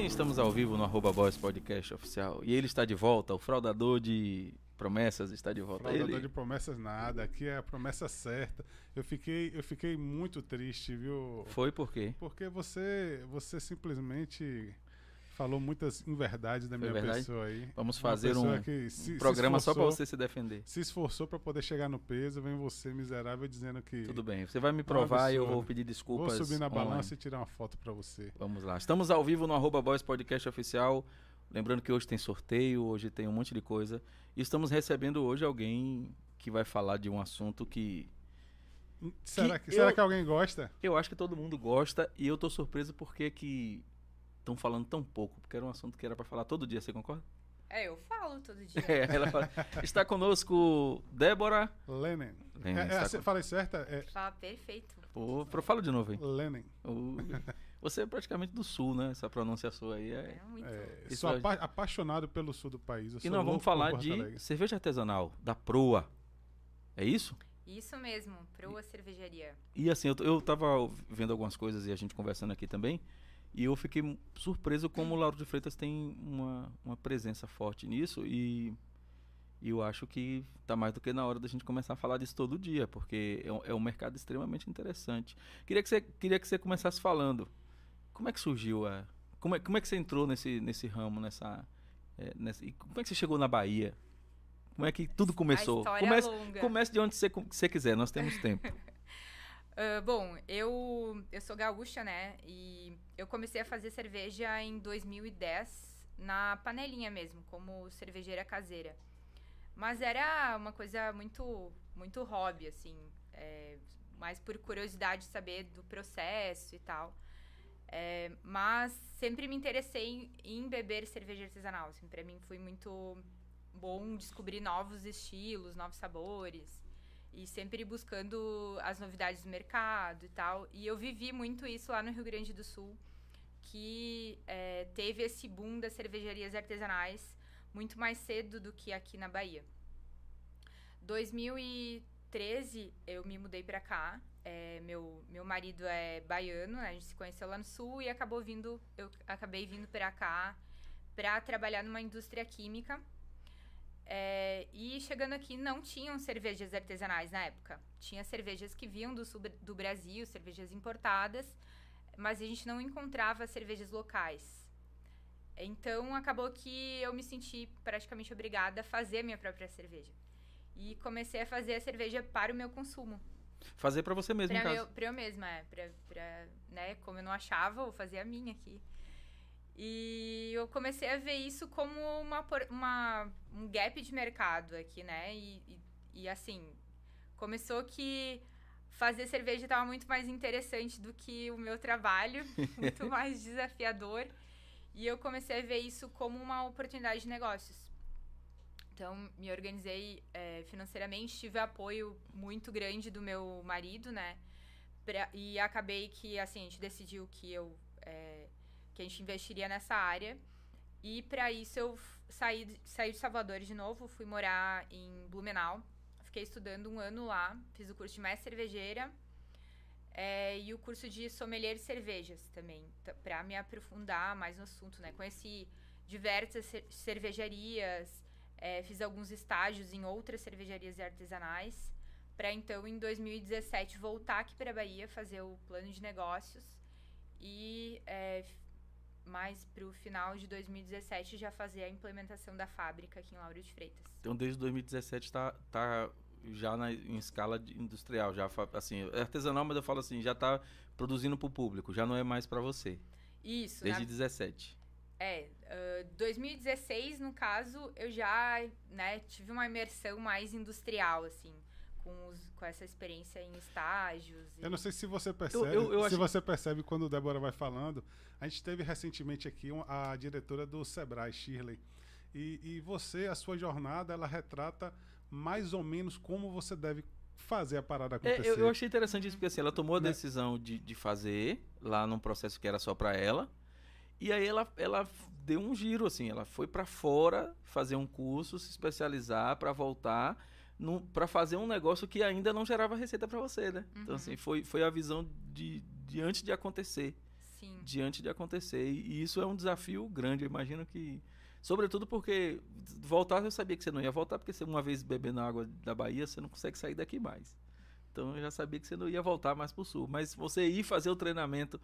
sim, estamos ao vivo no arroba Boys Podcast Oficial. E ele está de volta, o fraudador de promessas está de volta. Fraudador ele... de promessas nada, aqui é a promessa certa. Eu fiquei, eu fiquei muito triste, viu? Foi por quê? Porque você, você simplesmente falou muitas inverdades da minha verdade? pessoa aí. Vamos fazer um, que se- um se programa só para esforçou- você se defender. Se esforçou para poder chegar no peso, vem você miserável dizendo que Tudo bem, você vai me provar e eu vou pedir vou desculpas. subir na online. balança e tirar uma foto para você. Vamos lá. Estamos ao vivo no arroba Boys Podcast Oficial. Lembrando que hoje tem sorteio, hoje tem um monte de coisa. E estamos recebendo hoje alguém que vai falar de um assunto que Será Que que, será eu- que alguém gosta? eu acho que todo mundo gosta e eu tô surpreso porque que estão falando tão pouco, porque era um assunto que era para falar todo dia, você concorda? É, eu falo todo dia. É, ela fala, está conosco Débora. Lenin. Lenin, É, é, você com- falei certa? É Fala perfeito. Pô, pro- fala de novo, hein? Lenin. O- Você é praticamente do sul, né? Essa pronúncia sua aí é. É muito. É, Isso sou é- apa- apaixonado pelo sul do país. Eu E nós vamos falar de Alegre. cerveja artesanal, da Proa. É isso? Isso mesmo, proa cervejaria. E assim, eu, eu tava vendo algumas coisas e a gente conversando aqui também, e eu fiquei surpreso como o Lauro de Freitas tem uma, uma presença forte nisso, e, e eu acho que tá mais do que na hora da gente começar a falar disso todo dia, porque é um, é um mercado extremamente interessante. Queria que você, queria que você começasse falando, como é que surgiu a... Como é, como é que você entrou nesse, nesse ramo, nessa, é, nessa... E como é que você chegou na Bahia? Como é que tudo começou? é Comece, comece de onde você, você quiser, nós temos tempo. Ah, bom, eu, eu sou gaúcha, né? E eu comecei a fazer cerveja em 2010 na panelinha mesmo, como cervejeira caseira. Mas era uma coisa muito, muito hobby, assim. é, mais por curiosidade de saber do processo e tal. É, mas sempre me interessei em, em beber cerveja artesanal. Assim, para mim foi muito bom descobrir novos estilos, novos sabores e sempre buscando as novidades do mercado e tal. E eu vivi muito isso lá no Rio Grande do Sul, que é, teve esse boom das cervejarias artesanais muito mais cedo do que aqui na Bahia. 2013 eu me mudei pra cá. É, meu, meu marido é baiano, né? a gente se conheceu lá no sul e acabou vindo, eu acabei vindo pra cá pra trabalhar numa indústria química. É, e chegando aqui não tinham cervejas artesanais na época. Tinha cervejas que vinham do sul do Brasil, cervejas importadas, mas a gente não encontrava cervejas locais. Então acabou que eu me senti praticamente obrigada a fazer a minha própria cerveja. E comecei a fazer a cerveja para o meu consumo. Fazer pra você mesmo, Pra, em casa. pra eu mesma, é. Pra, pra, né, como eu não achava, eu fazer a minha aqui. E eu comecei a ver isso como uma, uma, um gap de mercado aqui, né? E, e, e, assim, começou que fazer cerveja estava muito mais interessante do que o meu trabalho, muito mais desafiador. E eu comecei a ver isso como uma oportunidade de negócios. Então, me organizei eh, financeiramente, tive apoio muito grande do meu marido, né? Pra- e acabei que, assim, a gente decidiu que eu... eh, que a gente investiria nessa área. E para isso eu saí, saí de Salvador de novo, fui morar em Blumenau. Fiquei estudando um ano lá, fiz o curso de mestre cervejeira é, e o curso de sommelier de cervejas também, para me aprofundar mais no assunto, né? Conheci diversas cer- cervejarias, é, fiz alguns estágios em outras cervejarias artesanais, para então em 2017 voltar aqui para Bahia, fazer o plano de negócios e é, mais para o final de 2017 já fazer a implementação da fábrica aqui em Lauro de Freitas. Então, desde 2017 está tá já na, em escala industrial, já assim, é artesanal, mas eu falo assim, já está produzindo para o público, já não é mais para você. Isso, Desde na 17. É, ah, 2016, no caso, eu já né, tive uma imersão mais industrial, assim, com, os- com essa experiência em estágios. e- Eu não sei se você percebe, eu se acho- você percebe quando o Débora vai falando. A gente teve recentemente aqui um- a diretora do Sebrae, Shirley. E, e você, a sua jornada, ela retrata mais ou menos como você deve fazer a parada É, acontecer. eu, eu achei interessante isso, porque assim, ela tomou a Né? decisão de, de fazer lá num processo que era só para ela. E aí ela, ela deu um giro, assim, ela foi para fora fazer um curso, se especializar para voltar para fazer um negócio que ainda não gerava receita para você, né? Então, Uhum. assim, foi, foi a visão de, de antes de acontecer. Sim. diante de acontecer. E, e isso é um desafio grande. Eu imagino que. Sobretudo porque voltar eu sabia que você não ia voltar, porque você uma vez bebendo água da Bahia, você não consegue sair daqui mais. Então eu já sabia que você não ia voltar mais para o sul. Mas você ir fazer o treinamento,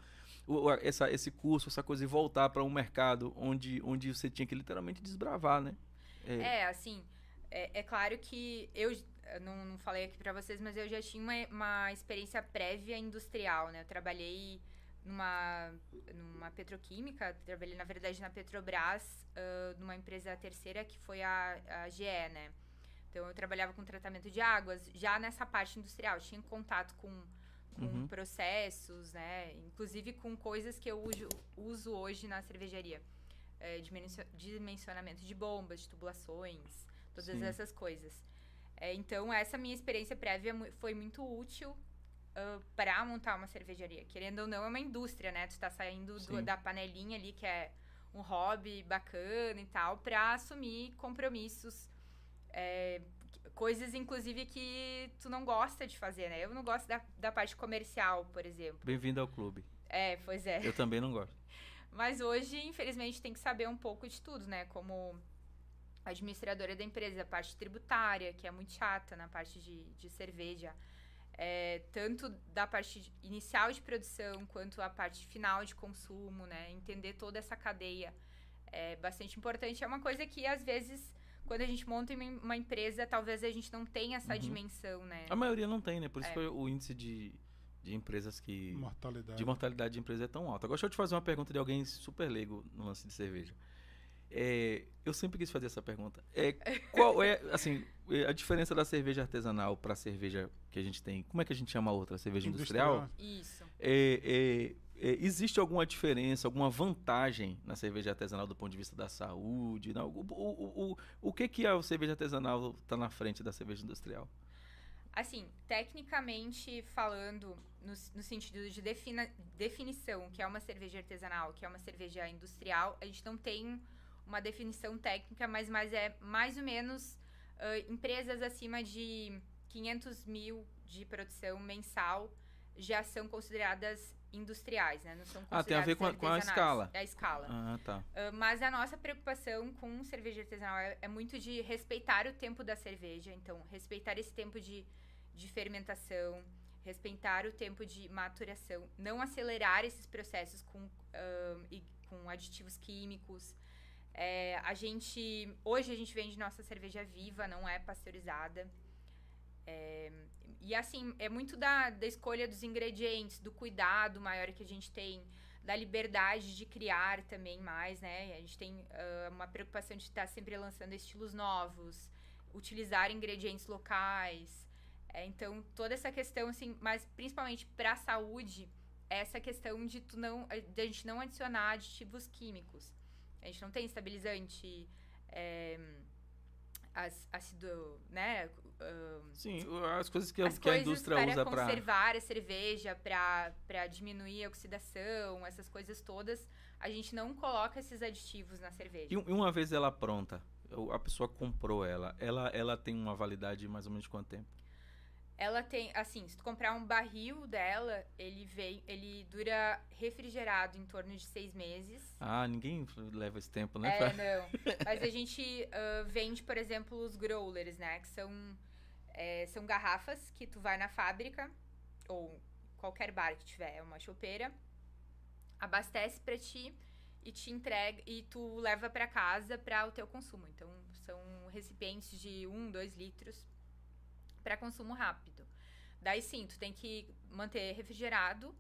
o, essa, esse curso, essa coisa, e voltar para um mercado onde, onde você tinha que literalmente desbravar, né? É, é assim, é, é, claro que eu, eu não, não, falei aqui para vocês, mas eu já tinha uma, uma experiência prévia industrial, né? Eu trabalhei numa, numa petroquímica, trabalhei na verdade na Petrobras, uh, numa empresa terceira que foi a, a GE, né? Então eu trabalhava com tratamento de águas, já nessa parte industrial, tinha contato com, com uhum. processos, né? Inclusive com coisas que eu uso, uso hoje na cervejaria. É, dimensionamento de bombas, de tubulações, todas Sim. essas coisas. É, então, essa minha experiência prévia foi muito útil uh, para montar uma cervejaria. Querendo ou não, é uma indústria, né? Tu tá saindo do, da panelinha ali, que é um hobby bacana e tal, para assumir compromissos. É, coisas, inclusive, que tu não gosta de fazer, né? Eu não gosto da, da parte comercial, por exemplo. Bem-vindo ao clube. É, pois é. Eu também não gosto. Mas hoje, infelizmente, tem que saber um pouco de tudo, né? Como administradora da empresa, a parte tributária, que é muito chata na parte de, de cerveja é, tanto da parte inicial de produção quanto a parte final de consumo, né? Entender toda essa cadeia é bastante importante. É uma coisa que às vezes quando a gente monta uma empresa, talvez a gente não tenha essa uhum. dimensão, né? A maioria não tem, né? Por isso é. que o índice de, de empresas que mortalidade. de mortalidade de empresa é tão alto. Agora deixa eu te fazer uma pergunta de alguém super leigo no lance de cerveja. É, eu sempre quis fazer essa pergunta. É, qual é, assim, a diferença da cerveja artesanal para a cerveja que a gente tem? Como é que a gente chama a outra? Cerveja industrial? industrial? Isso. É, é, é, existe alguma diferença, alguma vantagem na cerveja artesanal do ponto de vista da saúde? Não? O, o, o, o que, que a cerveja artesanal está na frente da cerveja industrial? Assim, tecnicamente falando, no, no sentido de defina, definição, que é uma cerveja artesanal, que é uma cerveja industrial, a gente não tem uma definição técnica, mas, mas é mais ou menos uh, empresas acima de 500 mil de produção mensal já são consideradas industriais, né? Não são ah, tem a ver com a, com a escala. É a escala. Ah, tá. Uh, mas a nossa preocupação com cerveja artesanal é, é, muito de respeitar o tempo da cerveja. Então, respeitar esse tempo de, de fermentação, respeitar o tempo de maturação, não acelerar esses processos com, uh, e, com aditivos químicos, é, a gente. Hoje a gente vende nossa cerveja viva, não é pasteurizada. É, e assim, é muito da, da escolha dos ingredientes, do cuidado maior que a gente tem, da liberdade de criar também mais, né? A gente tem uh, uma preocupação de estar sempre lançando estilos novos, utilizar ingredientes locais. É, então, toda essa questão, assim, mas principalmente para a saúde, essa questão de, tu não, de a gente não adicionar aditivos químicos. A gente não tem estabilizante, é, ácido, né? Uh, Sim, as coisas que, as que a indústria usa para conservar a cerveja, para diminuir a oxidação, essas coisas todas, a gente não coloca esses aditivos na cerveja. E uma vez ela pronta, a pessoa comprou ela, ela, ela tem uma validade mais ou menos de quanto tempo? Ela tem, assim, se tu comprar um barril dela, ele vem, ele dura refrigerado em torno de seis meses. Ah, ninguém leva esse tempo, né? É, não. Mas a gente uh, vende, por exemplo, os growlers, né? Que são, é, são garrafas que tu vai na fábrica, ou qualquer bar que tiver, é uma chopeira, abastece para ti e te entrega e tu leva para casa para o teu consumo. Então, são recipientes de um, dois litros para consumo rápido. Daí sim, tu tem que manter refrigerado.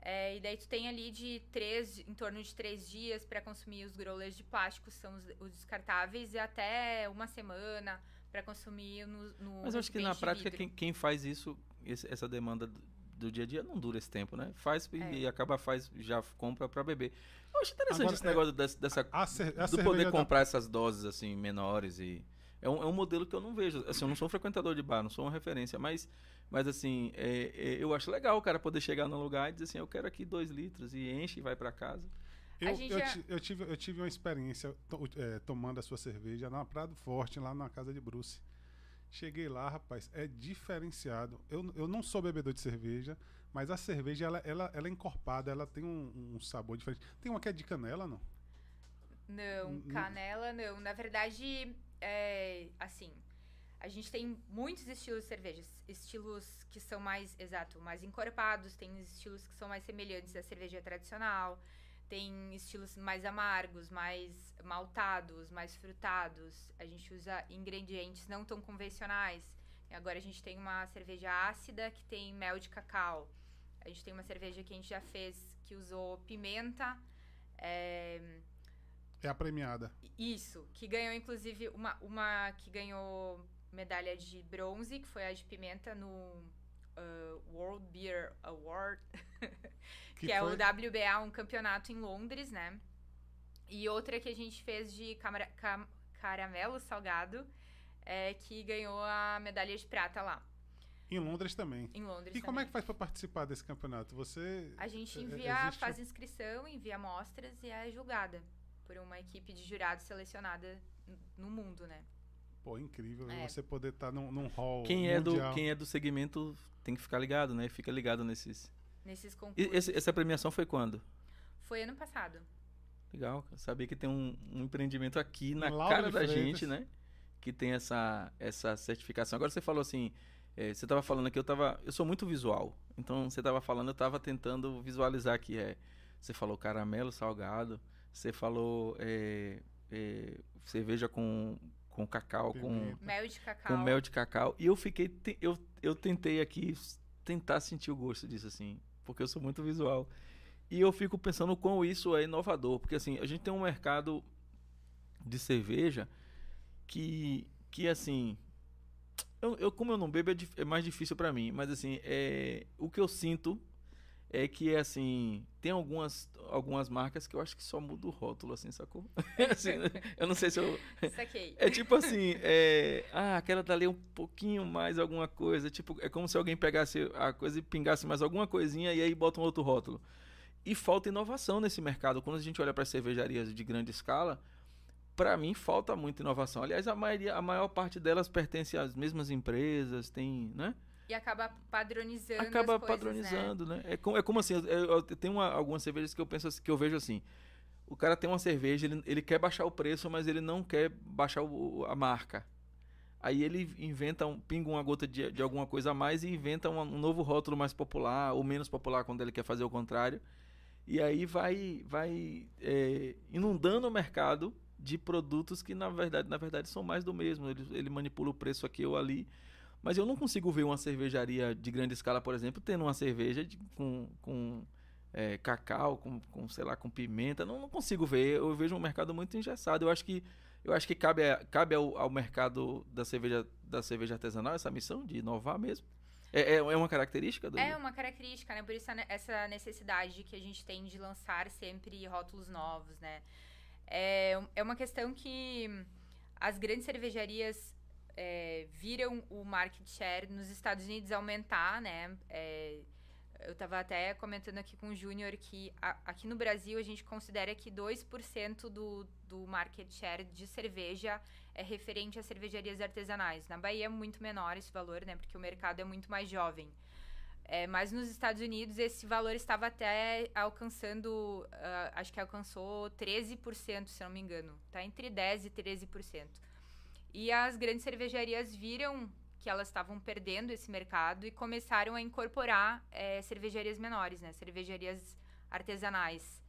É, e daí tu tem ali de três, em torno de três dias para consumir os growlers de plástico, são os, os descartáveis, e até uma semana para consumir no, no Mas eu acho que na prática quem, quem, faz isso, esse, essa demanda do, do, dia a dia não dura esse tempo, né? Faz é. e, acaba faz já compra para beber. Eu acho interessante Agora, esse é, negócio dessa, dessa a, a do poder comprar da... essas doses assim menores e é um, é um modelo que eu não vejo. Assim, eu não sou frequentador de bar, não sou uma referência, mas, mas assim, é, é, eu acho legal o cara poder chegar no lugar e dizer assim, eu quero aqui dois litros e enche e vai para casa. Eu, eu, já... eu, tive, eu tive uma experiência to, é, tomando a sua cerveja na Prado Forte, lá na casa de Bruce. Cheguei lá, rapaz, é diferenciado. Eu, eu não sou bebedor de cerveja, Mas a cerveja, ela, ela, ela é encorpada, ela tem um, um sabor diferente. Tem uma que é de canela, não? Não, canela não. Na verdade, é assim. A gente tem muitos estilos de cervejas. Estilos que são mais, exato, mais encorpados. Tem estilos que são mais semelhantes à cerveja tradicional. Tem estilos mais amargos, mais maltados, mais frutados. A gente usa ingredientes não tão convencionais. Agora a gente tem uma cerveja ácida que tem mel de cacau. A gente tem uma cerveja que a gente já fez que usou pimenta. é, É a premiada. isso, que ganhou inclusive uma, uma que ganhou medalha de bronze, que foi a de pimenta no ah, World Beer Award, que, é foi- o WBA, um campeonato em Londres, né? E outra que a gente fez de camara- cam- caramelo salgado, é, que ganhou a medalha de prata lá, Em Londres também. em Londres. E como é também. que faz pra participar desse campeonato? Você. A gente é- envia, existe- faz inscrição, envia amostras e é julgada por uma equipe de jurados selecionada no mundo, né? Pô, incrível É. você poder estar num, num hall. Quem é, do, quem é do segmento tem que ficar ligado, né? Fica ligado nesses. Nesses E concursos. esse- essa premiação foi quando? Foi ano passado. Legal, saber que tem um, um empreendimento aqui na Lauro cara da Freitas. gente, né? Que tem essa, essa certificação. Agora você falou assim, eh, você estava falando aqui, eu tava, eu sou muito visual. Então você estava falando, eu estava tentando visualizar aqui, é, você falou caramelo salgado, você falou eh, eh, cerveja com, com cacau, com. Mel de cacau. com mel de cacau. E eu fiquei, te- eu, eu tentei aqui tentar sentir o gosto disso, assim, porque eu sou muito visual. E eu fico pensando o quão isso é inovador, porque assim, a gente tem um mercado de cerveja que, que assim, eu, eu- como eu não bebo é, dif- é mais difícil pra mim, mas assim, é, o que eu sinto é que assim, tem algumas, algumas marcas que eu acho que só muda o rótulo, assim, sacou? Assim, eu não sei se eu, Saquei. é tipo assim, é, ah, aquela dali é um pouquinho mais alguma coisa. Tipo, é como se alguém pegasse a coisa e pingasse mais alguma coisinha e aí bota um outro rótulo. E falta inovação nesse mercado. Quando a gente olha para as cervejarias de grande escala, para mim falta muita inovação. Aliás, a maioria, a maior parte delas pertence às mesmas empresas, tem, né? E acaba padronizando Acaba as coisas, padronizando, né? É, como, é como assim, eu, eu tenho uma- algumas cervejas que eu penso assim- que eu vejo assim. O cara tem uma cerveja, ele, ele quer baixar o preço, mas ele não quer baixar o- a marca. Aí ele inventa, um, pinga uma gota de, de alguma coisa a mais e inventa um, um novo rótulo mais popular, ou menos popular quando ele quer fazer o contrário. E aí vai, vai é, inundando o mercado de produtos que na verdade, na verdade são mais do mesmo. Ele, ele manipula o preço aqui ou ali. Mas eu não consigo ver uma cervejaria de grande escala, por exemplo, tendo uma cerveja de- com, com é, cacau, com, com, sei lá, com pimenta. Não, não consigo ver. Eu vejo um mercado muito engessado. Eu acho que, eu acho que cabe, a- cabe ao, ao mercado da cerveja, da cerveja artesanal essa missão de inovar mesmo. É, é, é uma característica do. É uma característica, né? Por isso essa necessidade que a gente tem de lançar sempre rótulos novos, né? É, é uma questão que as grandes cervejarias é, viram o market share nos Estados Unidos aumentar, né? É, eu estava até comentando aqui com o Júnior que a- aqui no Brasil a gente considera que 2% do, do market share de cerveja é referente a cervejarias artesanais. Na Bahia é muito menor esse valor, né? Porque o mercado é muito mais jovem. É, mas nos Estados Unidos esse valor estava até alcançando, ah, acho que alcançou 13%, se não me engano. Tá entre 10% e 13%. E as grandes cervejarias viram que elas estavam perdendo esse mercado e começaram a incorporar eh, cervejarias menores, né? Cervejarias artesanais.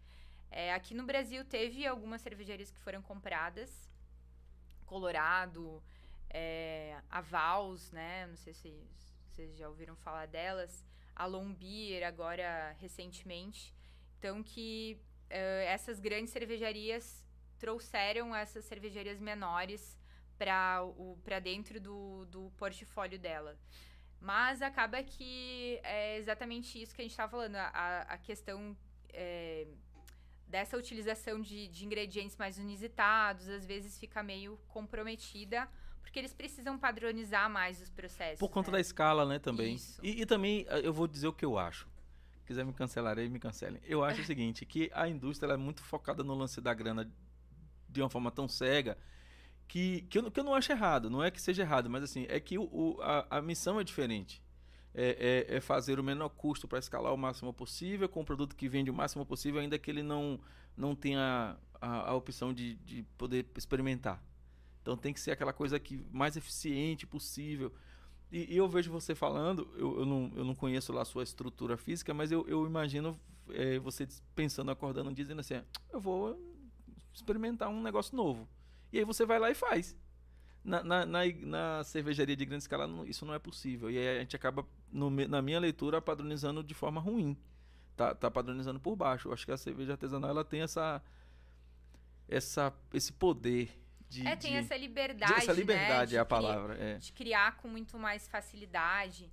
Eh, aqui no Brasil teve algumas cervejarias que foram compradas. Colorado, eh, a Vals, né? Não sei se vocês já ouviram falar delas. A Lombier, agora recentemente. Então que eh, essas grandes cervejarias trouxeram essas cervejarias menores para dentro do, do portfólio dela. Mas acaba que é exatamente isso que a gente estava falando, a, a questão é, dessa utilização de, de ingredientes mais inusitados, às vezes fica meio comprometida, porque eles precisam padronizar mais os processos. Por conta né? da escala, né, também. E, e também, eh, eu vou dizer o que eu acho. Se quiser me cancelar aí, me cancelem. Eu acho o seguinte, que a indústria é muito focada no lance da grana de uma forma tão cega que, que, eu, que eu não acho errado. Não é que seja errado, mas assim, é que o, o- a, a missão é diferente. é, é, é fazer o menor custo para escalar o máximo possível, com o produto que vende o máximo possível, ainda que ele não, não tenha a, a opção de, de poder experimentar. Então tem que ser aquela coisa que mais eficiente possível. E, e eu vejo você falando, eu, eu, não, eu não conheço lá a sua estrutura física, mas eu, eu imagino é, você pensando, acordando, dizendo assim: eu vou experimentar um negócio novo. E aí você vai lá e faz. Na, na, na, na cervejaria de grande escala, não, isso não é possível. E aí a gente acaba, no, na minha leitura, padronizando de forma ruim. Tá, tá padronizando por baixo. Eu acho que a cerveja artesanal ela tem essa, essa, esse poder de, é, tem de, essa liberdade. essa liberdade né? é a palavra. É. De criar com muito mais facilidade.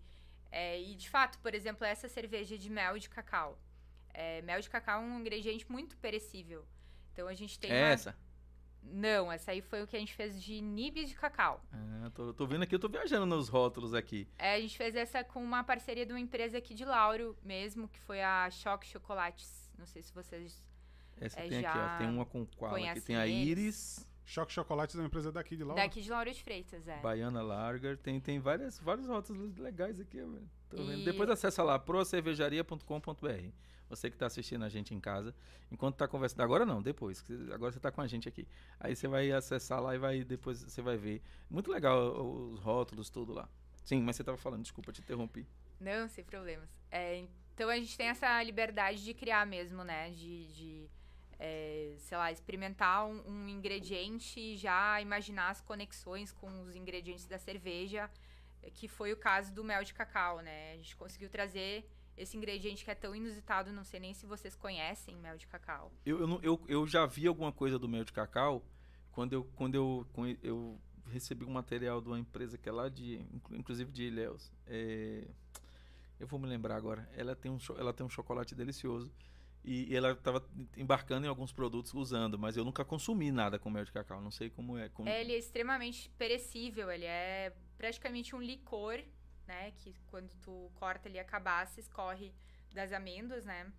É, e de fato, por exemplo, essa cerveja de mel de cacau. É, mel de cacau é um ingrediente muito perecível. Então a gente tem. É uma... essa? Não, essa aí foi o que a gente fez de nibs de cacau. Ah, tô, tô vendo aqui, eu tô viajando nos rótulos aqui. É, a gente fez essa com uma parceria de uma empresa aqui de Lauro mesmo, que foi a Choque Chocolates. Não sei se vocês. Essa É, tem aqui, ó. já Tem uma com qual aqui. Tem a eles. Iris, Choque Chocolates é uma empresa daqui de Lauro. Daqui de Lauro de Freitas, é. Baiana Larger. Tem, tem várias, vários rótulos legais aqui, velho. Tô vendo. E- Depois acessa lá, procervejaria.com.br. Você que tá assistindo a gente em casa. Enquanto tá conversando. Agora não, depois. Agora você tá com a gente aqui. Aí você vai acessar lá e vai depois você vai ver. Muito legal os rótulos, tudo lá. Sim, mas você tava falando, desculpa, te interrompi. Não, sem problemas. É, então a gente tem essa liberdade de criar mesmo, né? De, de, é, sei lá, experimentar um, um ingrediente e já imaginar as conexões com os ingredientes da cerveja, que foi o caso do mel de cacau, né? A gente conseguiu trazer esse ingrediente que é tão inusitado, não sei nem se vocês conhecem mel de cacau. Eu, eu, eu, eu já vi alguma coisa do mel de cacau quando eu, quando eu, conhe- eu recebi um material de uma empresa que é lá de, inclu- inclusive de Ilhéus. É, eu vou me lembrar agora. Ela tem um, ela tem um chocolate delicioso e, e ela estava embarcando em alguns produtos usando, mas eu nunca consumi nada com mel de cacau. Não sei como é. Como... Ele é extremamente perecível, ele é praticamente um licor, né? Que quando tu corta ali a cabaça, escorre das amêndoas, né?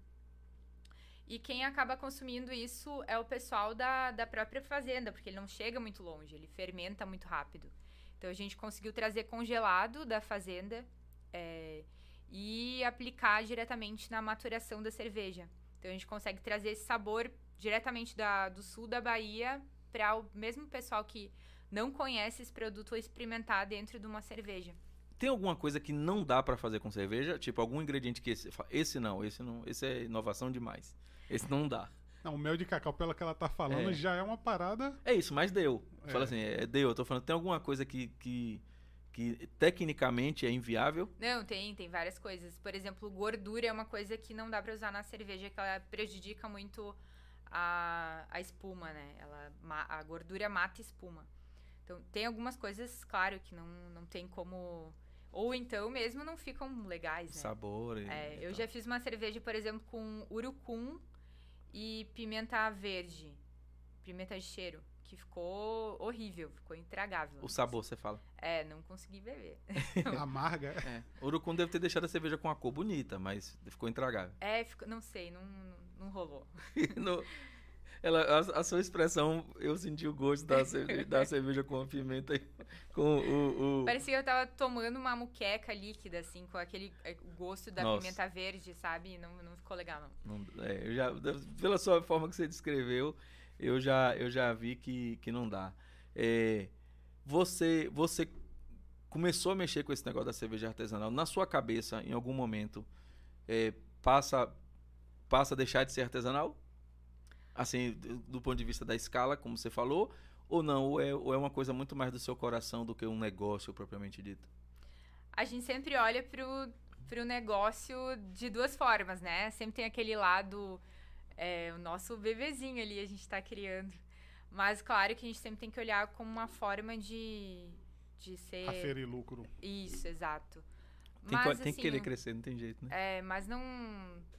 E quem acaba consumindo isso é o pessoal da, da própria fazenda, porque ele não chega muito longe, ele fermenta muito rápido. Então a gente conseguiu trazer congelado da fazenda é, e aplicar diretamente na maturação da cerveja. Então a gente consegue trazer esse sabor diretamente da, do sul da Bahia para o mesmo pessoal que não conhece esse produto experimentar dentro de uma cerveja. Tem alguma coisa que não dá pra fazer com cerveja? Tipo, algum ingrediente que esse, esse não, esse não, esse é inovação demais. Esse não dá. Não, o mel de cacau, pelo que ela tá falando, É. já é uma parada. É isso, mas deu. É. Fala assim, é, deu. Eu tô falando, tem alguma coisa que, que, que tecnicamente é inviável? Não, tem, tem várias coisas. Por exemplo, gordura é uma coisa que não dá pra usar na cerveja, que ela prejudica muito a, a espuma, né? Ela, a gordura mata espuma. Então, tem algumas coisas, claro, que não, não tem como... Ou então mesmo não ficam legais, né? Sabor. e- É, e eu tal. já fiz uma cerveja, por exemplo, com urucum e pimenta verde. Pimenta de cheiro. Que ficou horrível, ficou intragável. O sabor, você fala. É, não consegui beber. amarga. É. O Urucum deve ter deixado a cerveja com a cor bonita, mas ficou intragável. É, ficou, não sei, não, não, não rolou. No- ela, a, a sua expressão, eu senti o gosto da cerveja, da cerveja com a pimenta e com o. o- Parecia que eu tava tomando uma muqueca líquida, assim, com aquele é, gosto da Nossa. pimenta verde, sabe? Não, não ficou legal, não. Não- é, eu já, pela sua forma que você descreveu, eu já, eu já vi que, que não dá. É, você, você começou a mexer com esse negócio da cerveja artesanal. Na sua cabeça, em algum momento, é, passa, passa a deixar de ser artesanal? Assim, do, ponto de vista da escala, como você falou, ou não? Ou é, ou é uma coisa muito mais do seu coração do que um negócio propriamente dito? A gente sempre olha pro, pro negócio de duas formas, né? Sempre tem aquele lado, é, o nosso bebezinho ali a gente tá criando. Mas claro que a gente sempre tem que olhar como uma forma de, de ser. Aferir lucro. Isso, exato. Tem, que- Mas, tem que assim, querer crescer, não tem jeito, né? É, mas não.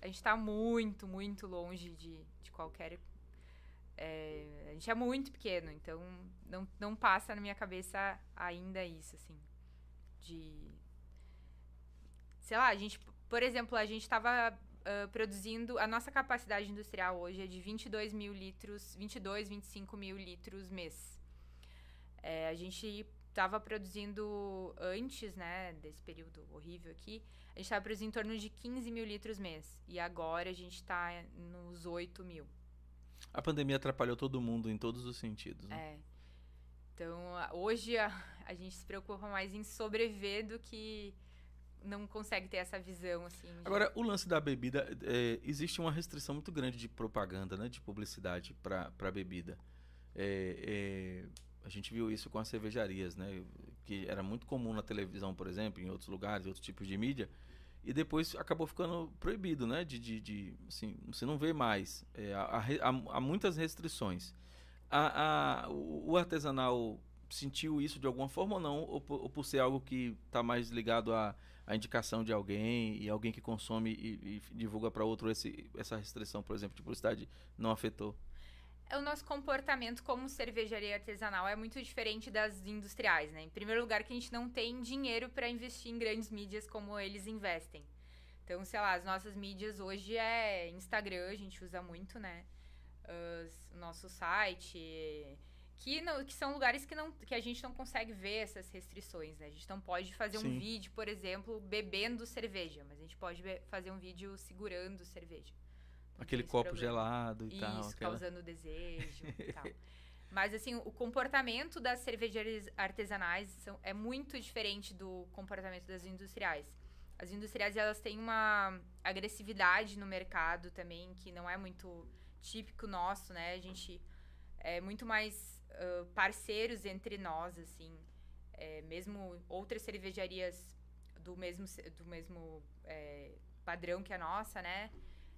A gente tá muito, muito longe de, de qualquer. é, a gente é muito pequeno, então não, não passa na minha cabeça ainda isso, assim. De. Sei lá, a gente. Por exemplo, a gente tava ah, produzindo. A nossa capacidade industrial hoje é de 22 mil litros, 22, 25 mil litros mês. É, a gente estava produzindo antes, né, desse período horrível aqui, a gente estava produzindo em torno de 15 mil litros mês. E agora a gente está nos 8 mil. A pandemia atrapalhou todo mundo em todos os sentidos. Né? É. Então, hoje a, a gente se preocupa mais em sobreviver do que não consegue ter essa visão assim. De... Agora, o lance da bebida, é, existe uma restrição muito grande de propaganda, né, de publicidade para bebida. É, é, a gente viu isso com as cervejarias, né? Que era muito comum na televisão, por exemplo, em outros lugares, outros tipos de mídia. E depois acabou ficando proibido, né? De, de, de assim, você não vê mais. É, há, há, há, muitas restrições. A, a, o artesanal sentiu isso de alguma forma ou não? Ou por, ou por ser algo que está mais ligado à, à indicação de alguém e alguém que consome e, e divulga para outro esse, essa restrição, por exemplo, de publicidade não afetou? O nosso comportamento como cervejaria artesanal é muito diferente das industriais, né? Em primeiro lugar, que a gente não tem dinheiro para investir em grandes mídias como eles investem. Então, sei lá, as nossas mídias hoje é Instagram, a gente usa muito, né? o nosso site, que, não, que são lugares que, não, que a gente não consegue ver essas restrições, né? A gente não pode fazer Sim. um vídeo, por exemplo, bebendo cerveja, mas a gente pode fazer um vídeo segurando cerveja. Aquele copo problema. gelado e Isso, tal. Aquela... causando desejo e tal. Mas, assim, o comportamento das cervejarias artesanais são, é muito diferente do comportamento das industriais. As industriais, elas têm uma agressividade no mercado também, que não é muito típico nosso, né? A gente é muito mais uh, parceiros entre nós, assim. É, mesmo outras cervejarias do mesmo, do mesmo é, padrão que a nossa, né?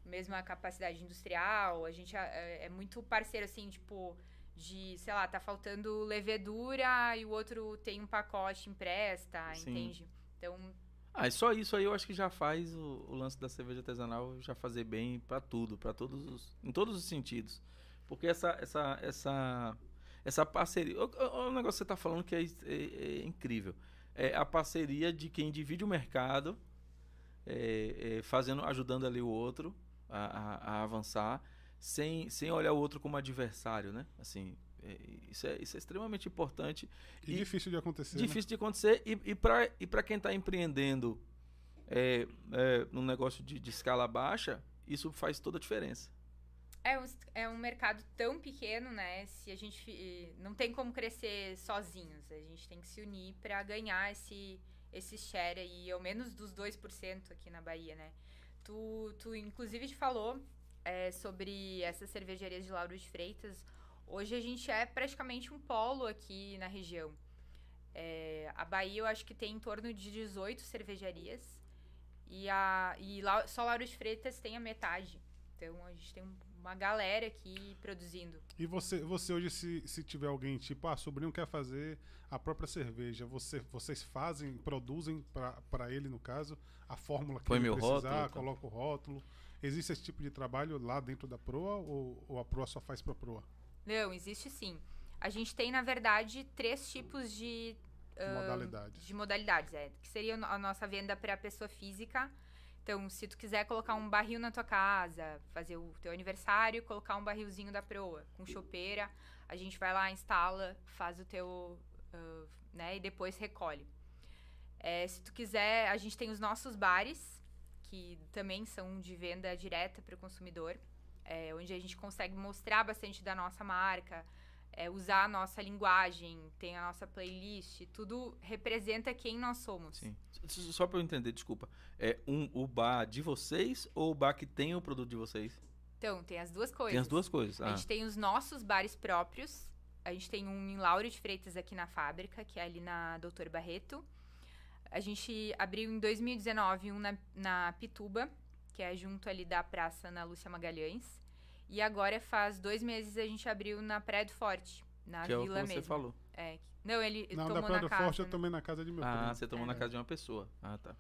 Mesmo a capacidade industrial, a gente é, é, muito parceiro, assim, tipo, de, sei lá, tá faltando levedura e o outro tem um pacote empresta, Sim. entende? Então. Ah, e só isso aí eu acho que já faz o, o lance da cerveja artesanal já fazer bem para tudo, para todos os, em todos os sentidos. Porque essa, essa, essa, essa parceria. O, o, o negócio que você tá falando que é, é, é incrível. É a parceria de quem divide o mercado, é, é, fazendo, ajudando ali o outro a, a, a, avançar sem, sem olhar o outro como adversário, né? Assim, é, isso, é, isso é extremamente importante. E, e difícil de acontecer. Né? Difícil né? de acontecer. E, e para e quem está empreendendo é, é, num negócio de, de escala baixa, isso faz toda a diferença. É um, é um mercado tão pequeno, né? Se a gente não tem como crescer sozinhos, a gente tem que se unir para ganhar esse esse share aí, ao menos dos 2% aqui na Bahia, né? Tu, tu inclusive, te falou é, sobre essas cervejarias de Lauro de Freitas. Hoje a gente é praticamente um polo aqui na região. É, a Bahia eu acho que tem em torno de 18 cervejarias. E, a, e lá, só Lauro de Freitas tem a metade. Então a gente tem uma galera aqui produzindo. E você, você hoje, se, se tiver alguém tipo, ah, sobrinho quer fazer a própria cerveja, você, vocês fazem, produzem para ele, no caso, a fórmula que Põe ele precisar, rótulo, então. coloca o rótulo. Existe esse tipo de trabalho lá dentro da Proa ou, ou a Proa só faz para a Proa? Não, existe sim. A gente tem, na verdade, três tipos de... Uh, modalidades. De modalidades, é. Que seria a nossa venda para a pessoa física, então, se tu quiser colocar um barril na tua casa, fazer o teu aniversário, colocar um barrilzinho da proa com chopeira, a gente vai lá, instala, faz o teu, uh, né, e depois recolhe. É, se tu quiser, a gente tem os nossos bares, que também são de venda direta para o consumidor, é, onde a gente consegue mostrar bastante da nossa marca, é, usar a nossa linguagem, tem a nossa playlist, tudo representa quem nós somos. Sim. Só para eu entender, desculpa. É um, o bar de vocês ou o bar que tem o produto de vocês? Então, tem as duas coisas. Tem as duas coisas. Ah. A gente tem os nossos bares próprios. A gente tem um em Lauro de Freitas aqui na fábrica, que é ali na Doutor Barreto. A gente abriu em 2019 um na, na Pituba, que é junto ali da praça na Lúcia Magalhães. E agora faz dois meses a gente abriu na Praia do Forte, na que vila é o que mesmo. você falou. É. Não, ele Não, tomou na Praia do casa, Forte né? eu tomei na casa de meu Ah, primo. você tomou é. na casa de uma pessoa. Ah, tá.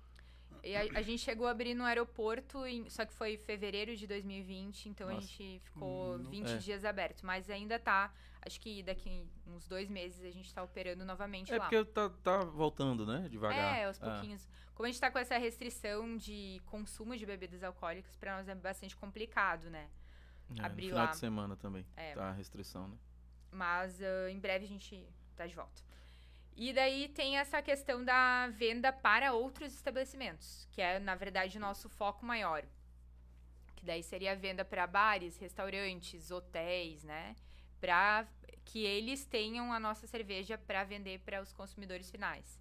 E a, a, gente chegou a abrir no aeroporto, em, só que foi em fevereiro de 2020, então Nossa. a gente ficou hum, 20 é. dias aberto. Mas ainda tá, acho que daqui uns dois meses a gente tá operando novamente é lá. É porque tá, tá voltando, né? Devagar. É, aos pouquinhos. Como a gente tá com essa restrição de consumo de bebidas alcoólicas, para nós é bastante complicado, né? É, abrir no final de semana também. É. Tá a restrição, né? Mas uh, em breve a gente tá de volta. E daí tem essa questão da venda para outros estabelecimentos, que é, na verdade, o nosso foco maior. Que daí seria a venda para bares, restaurantes, hotéis, né? Para que eles tenham a nossa cerveja para vender para os consumidores finais.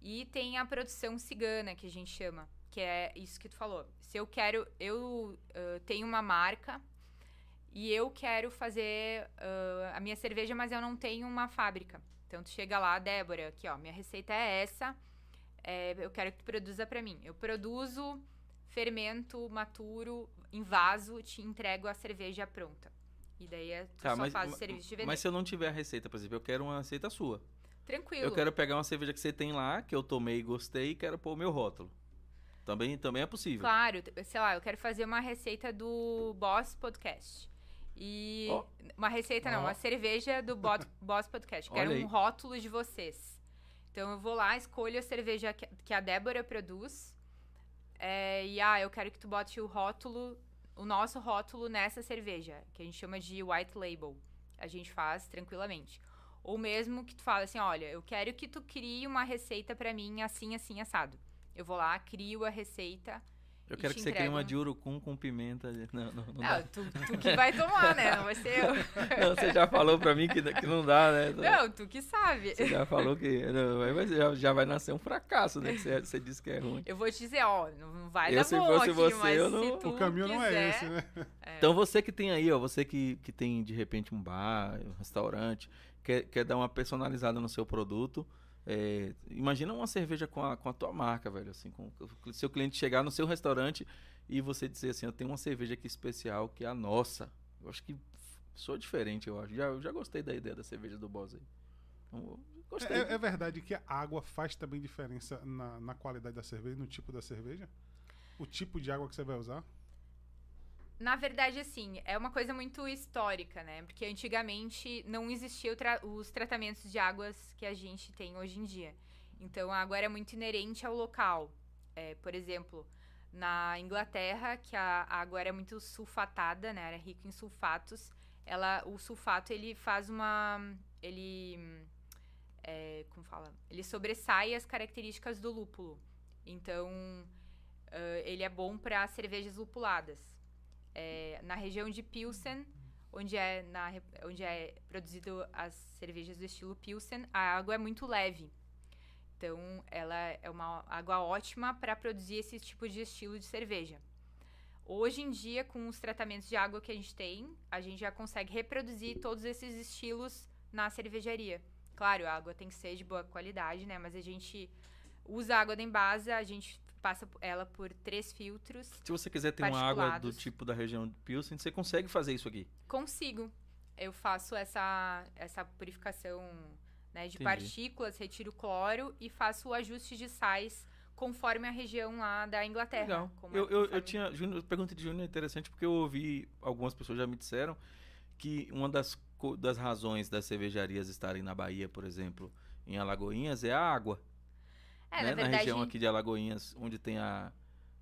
E tem a produção cigana, que a gente chama, que é isso que tu falou. Se eu quero, eu uh, tenho uma marca e eu quero fazer uh, a minha cerveja, mas eu não tenho uma fábrica. Então tu chega lá, Débora, aqui ó, minha receita é essa, é, eu quero que tu produza para mim. Eu produzo, fermento, maturo, em vaso, te entrego a cerveja pronta. E daí é, tu Tá, só mas, faz o serviço de vender. mas se eu não tiver a receita, por exemplo, eu quero uma receita sua. Tranquilo. Eu quero pegar uma cerveja que você tem lá, que eu tomei e gostei, e quero pôr o meu rótulo. Também, também é possível. Claro, sei lá, eu quero fazer uma receita do Boss Podcast. E. Ó. Uma receita não, Ó. uma cerveja do Boss Podcast. Quero um rótulo de vocês. Então eu vou lá, escolho a cerveja que, a Débora produz. é, e ah, eu quero que tu bote o rótulo, o nosso rótulo nessa cerveja, que a gente chama de white label. A gente faz tranquilamente. Ou mesmo que tu fala assim, olha, eu quero que tu crie uma receita pra mim assim, assim, assado. Eu vou lá, crio a receita. Eu quero que você crie uma de urucum com pimenta. Não, não, não Não, dá. tu, tu que vai tomar, né? Não vai ser eu. Não, você já falou pra mim que, que não dá, né? Não, tu que sabe. Você já falou que não, vai- já, já vai nascer um fracasso, né? Que você, você disse que é ruim. Eu vou te dizer, ó, não não vai Eu, dar se bom fosse aqui, você, mas eu se não- tu O caminho não é quiser- esse, né? É. Então você que tem aí, ó, você que, que tem de repente um bar, um restaurante, quer, quer dar uma personalizada no seu produto, é, imagina uma cerveja com a, com a tua marca, velho, assim, com o seu cliente chegar no seu restaurante e você dizer assim, eu tenho uma cerveja aqui especial que é a nossa. Eu acho que sou diferente, eu acho. Já, eu já gostei da ideia da cerveja do Boss aí. Então, gostei. É, é verdade que a água faz também diferença na, na qualidade da cerveja, no tipo da cerveja? O tipo de água que você vai usar? Na verdade, assim, é uma coisa muito histórica, né? Porque antigamente não existiam os tratamentos de águas que a gente tem hoje em dia. Então a água era muito inerente ao local. É, por exemplo, na Inglaterra, que a água era muito sulfatada, né? Era rica em sulfatos. Ela, o sulfato ele faz uma, ele, é, como fala? Ele sobressai as características do lúpulo. Então ah, ele é bom para cervejas lupuladas é, na região de Pilsen, onde é, na, onde é produzido as cervejas do estilo Pilsen, a água é muito leve. Então, ela é uma água ótima para produzir esse tipo de estilo de cerveja. Hoje em dia, com os tratamentos de água que a gente tem, a gente já consegue reproduzir todos esses estilos na cervejaria. Claro, a água tem que ser de boa qualidade, né? Mas a gente usa a água da Embasa, a gente passa ela por três filtros Se você quiser ter uma água do tipo da região de Pilsen, você consegue fazer isso aqui. Consigo. Eu faço essa, essa purificação né, de Entendi. partículas, retiro o cloro e faço o ajuste de sais conforme a região lá da Inglaterra. Legal. Eu, eu, eu conforme- tinha. Júnior, pergunta de Júnior é interessante porque eu ouvi, algumas pessoas já me disseram que uma das, das razões das cervejarias estarem na Bahia, por exemplo, em Alagoinhas, é a água. É, né? na verdade, região aqui de Alagoinhas, onde tem a,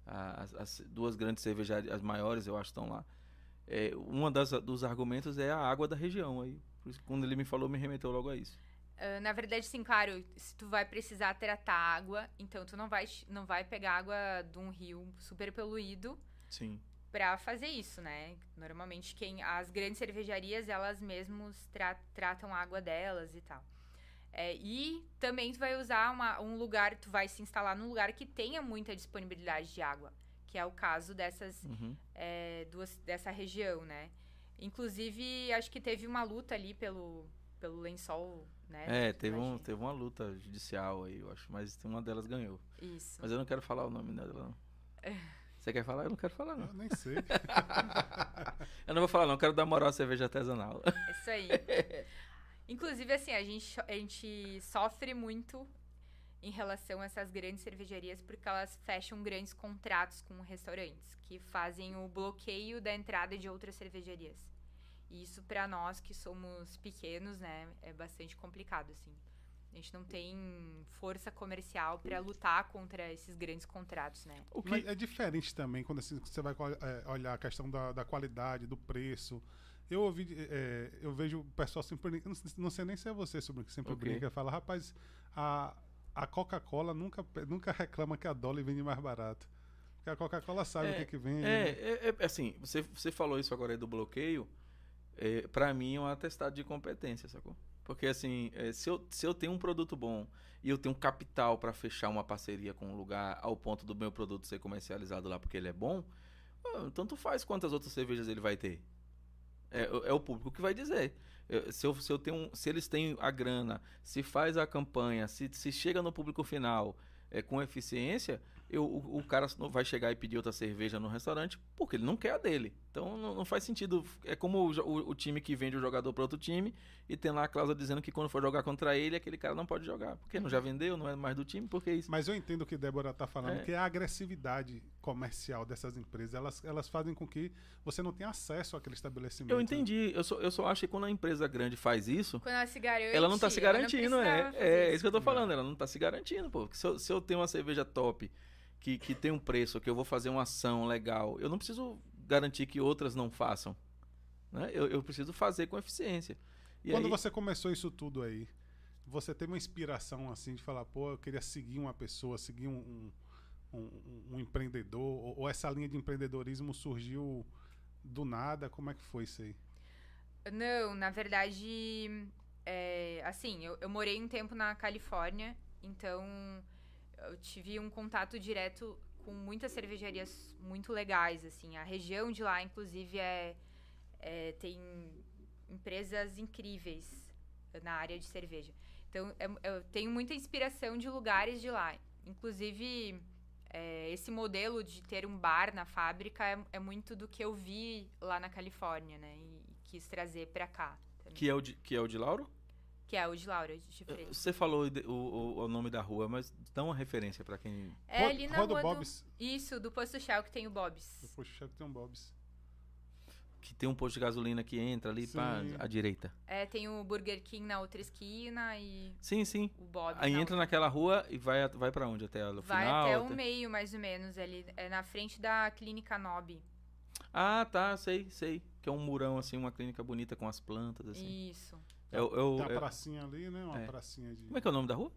a- as, as duas grandes cervejarias, as maiores, eu acho, estão lá. É, das, dos argumentos é a água da região. Aí, por isso, quando ele me falou, me remeteu logo a isso. ah, na verdade, sim, claro, se tu vai precisar tratar água, então tu não vai, não vai pegar água de um rio super poluído Sim. pra fazer isso, né? Normalmente quem as grandes cervejarias elas mesmos tra- tratam a água delas e tal. É, e também tu vai usar uma- um lugar, tu vai se instalar num lugar que tenha muita disponibilidade de água, que é o caso dessas Uhum. é, duas dessa região, né? Inclusive acho que teve uma luta ali pelo pelo lençol, né? É, teve, um, teve uma luta judicial aí, eu acho, mas uma delas ganhou. Isso. Mas eu não quero falar o nome dela, não. Você quer falar? Eu não quero falar, não. Eu nem sei. Eu não vou falar, não. Eu quero dar moral à cerveja artesanal. Isso aí. Inclusive, assim, a gente, a gente sofre muito em relação a essas grandes cervejarias porque elas fecham grandes contratos com restaurantes que fazem o bloqueio da entrada de outras cervejarias. E isso para nós que somos pequenos, né, é bastante complicado assim. A gente não tem força comercial para lutar contra esses grandes contratos, né? O que... Mas é diferente também quando assim, você vai é, olhar a questão da, da qualidade, do preço. Eu ouvi, é, eu vejo o pessoal sempre. Não, não sei nem se é você sobre que sempre Ok. brinca. Fala, rapaz, a, a Coca-Cola nunca, nunca reclama que a Dolly vende mais barato. Porque a Coca-Cola sabe o que, que vende. É, né? é, é, assim, você, você falou isso agora aí do bloqueio. É, para mim é um atestado de competência, sacou? Porque assim, é, se, eu, se eu tenho um produto bom e eu tenho capital para fechar uma parceria com um lugar ao ponto do meu produto ser comercializado lá porque ele é bom, tanto faz quantas outras cervejas ele vai ter. É, é o público que vai dizer. Se, eu, se, eu tenho, se eles têm a grana, se faz a campanha, se, se chega no público final é, com eficiência, eu, o, o cara não vai chegar e pedir outra cerveja no restaurante porque ele não quer a dele. Então não, não faz sentido. É como o, o- o time que vende o jogador para outro time e tem lá a cláusula dizendo que quando for jogar contra ele, aquele cara não pode jogar. Porque não já vendeu, não é mais do time, porque isso. Mas eu entendo o que Débora está falando, É. que é a agressividade comercial dessas empresas. Elas, elas fazem com que você não tenha acesso àquele estabelecimento. Eu entendi. Eu só, eu só acho que quando a empresa grande faz isso, Quando ela se garante. ela não tá se garantindo, é. fazer É isso que eu tô falando, ela não tá se garantindo, pô. Porque Se eu, se eu tenho uma cerveja top, que, que tem um preço, que eu vou fazer uma ação legal, eu não preciso garantir que outras não façam. Né? Eu, eu preciso fazer com eficiência. E Quando aí- você começou isso tudo aí, você teve uma inspiração assim de falar, pô, eu queria seguir uma pessoa, seguir um, um, um- um empreendedor, ou, ou essa linha de empreendedorismo surgiu do nada? Como é que foi isso aí? Não, na verdade, é, assim, eu, eu morei um tempo na Califórnia, então eu tive um contato direto com muitas cervejarias muito legais, assim. A região de lá, inclusive, é, é- tem empresas incríveis na área de cerveja. Então, é- eu tenho muita inspiração de lugares de lá. Inclusive, é, esse modelo de ter um bar na fábrica é, é muito do que eu vi lá na Califórnia, né? E, quis trazer pra cá. Que é o de, que é o de Lauro? Que é o de Laura de Freitas. Você falou o, o, o nome da rua, mas dá uma referência pra quem. É ali na Roda o rua do... Bob's. Isso, do Posto Shell que tem o Bob's. Poxa, tem um Bob's. Que tem um posto de gasolina que entra ali pra Sim. à direita. É, tem o Burger King na outra esquina e Sim, sim. o Bob's Aí na entra outra. naquela rua e vai, vai para onde? Até o Vai final? até o meio, mais ou menos, ali. É na frente da Clínica Nob. Ah, tá, sei, sei. Que é um murão, assim, uma clínica bonita com as plantas, assim. Isso. É, o- é Tem uma é- pracinha ali, né? Uma É. pracinha de. Como é que é o nome da rua?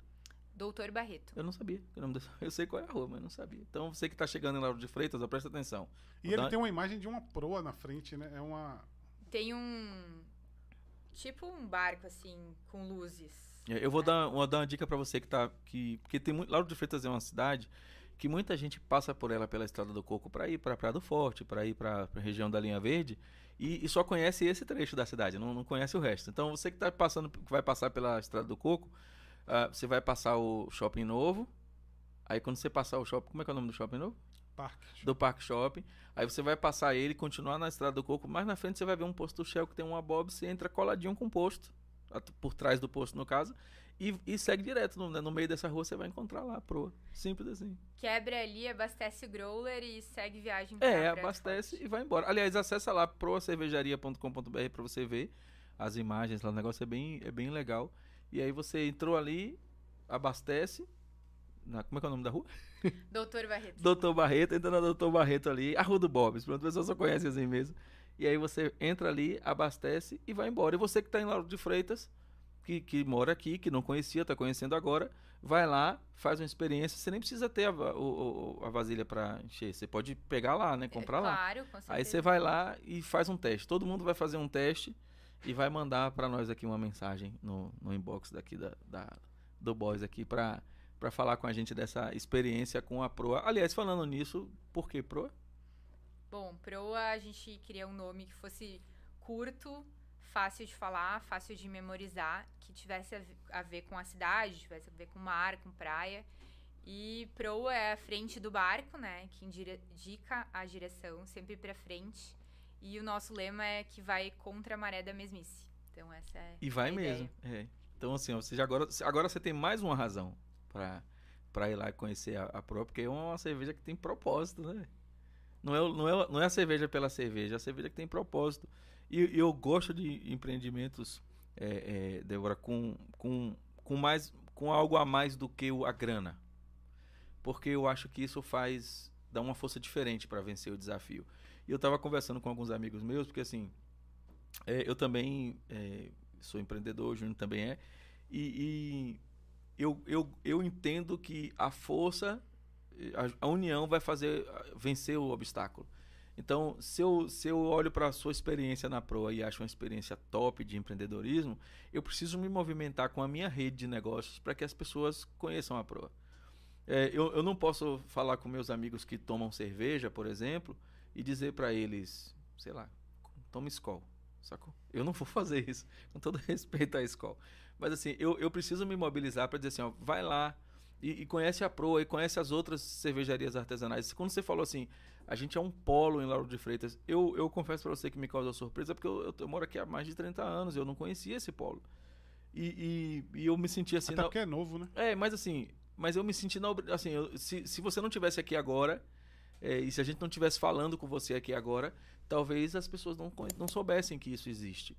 Doutor Barreto. Eu não sabia. Eu sei qual é a rua, mas não sabia. Então, você que tá chegando em Lauro de Freitas, ó, presta atenção. E Vou ele dar- tem uma imagem de uma proa na frente, né? É uma. Tem um. Tipo um barco, assim, com luzes. Eu vou dar, vou dar uma dica pra você que tá. Que, porque tem muito. Lauro de Freitas é uma cidade que muita gente passa por ela pela Estrada do Coco pra ir pra Praia do Forte, pra ir pra, pra região da Linha Verde. E, e só conhece esse trecho da cidade, não, não conhece o resto. Então você que tá passando, que vai passar pela Estrada do Coco, ah, você vai passar o shopping novo. Aí quando você passar o shopping. Como é que é o nome do shopping novo? Parque. do Parque Shopping. Aí você vai passar ele, continuar na Estrada do Coco. Mais na frente você vai ver um posto Shell que tem uma Bob. Você entra coladinho com o posto, por trás do posto no caso, e, e segue direto. No, no meio dessa rua você vai encontrar lá a proa. Simples assim. Quebra ali, abastece o growler e segue viagem pra É, abastece e vai embora. Aliás, acessa lá proacervejaria.com.br para você ver as imagens lá. O negócio é bem, é bem legal. E aí você entrou ali, abastece. Na, como é que é o nome da rua? Doutor Barreto. Doutor Barreto, entra na Doutor Barreto ali, a Rua do Bob's, pronto, a pessoa só conhece assim mesmo. E aí você entra ali, abastece e vai embora. E você que está em Lauro de Freitas, que, que mora aqui, que não conhecia, está conhecendo agora, vai lá, faz uma experiência. Você nem precisa ter a, o- a vasilha para encher, você pode pegar lá, né? Comprar é, lá. Claro, com certeza. Aí você vai lá e faz um teste. Todo mundo vai fazer um teste e vai mandar para nós aqui uma mensagem no, no inbox daqui da, da- do Boys aqui para para falar com a gente dessa experiência com a Proa. Aliás, falando nisso, por que Proa? Bom, Proa a gente queria um nome que fosse curto, fácil de falar, fácil de memorizar, que tivesse a ve- a ver com a cidade, tivesse a ver com mar, com praia. E Proa é a frente do barco, né? Que indica a direção sempre pra frente. E o nosso lema é que vai contra a maré da mesmice. Então essa é E vai mesmo. é. Então, assim, ó, você já agora, agora você tem mais uma razão para para ir lá e conhecer a, a Proa, porque é uma cerveja que tem propósito, né? Não é, não, é, não é a cerveja pela cerveja, é a cerveja que tem propósito. E, eu gosto de empreendimentos, é, é, Débora, com, com, com, mais, com algo a mais do que a grana. Porque eu acho que isso faz. dá uma força diferente para vencer o desafio. E eu estava conversando com alguns amigos meus, porque assim. é, eu também é, sou empreendedor, o Júnior também é, e, e eu, eu, eu entendo que a força, a, a união vai fazer vencer o obstáculo. Então, se eu, se eu olho para a sua experiência na Proa e acho uma experiência top de empreendedorismo, eu preciso me movimentar com a minha rede de negócios para que as pessoas conheçam a Proa. É, eu, eu não posso falar com meus amigos que tomam cerveja, por exemplo, e dizer para eles, sei lá, toma Skol, sacou? Eu não vou fazer isso, com todo respeito à Skol. Mas assim, eu, eu preciso me mobilizar para dizer assim, ó, vai lá e, e, conhece a Proa e conhece as outras cervejarias artesanais. Quando você falou assim, a gente é um polo em Lauro de Freitas. Eu, eu confesso para você que me causou surpresa, porque eu, eu, eu, moro aqui há mais de 30 anos, eu não conhecia esse polo. E, e, e eu me senti assim. Até na... porque é novo, né? É, mas assim, mas eu me senti na assim, eu, se, se você não tivesse aqui agora, é, e se a gente não tivesse falando com você aqui agora, talvez as pessoas não, não soubessem que isso existe.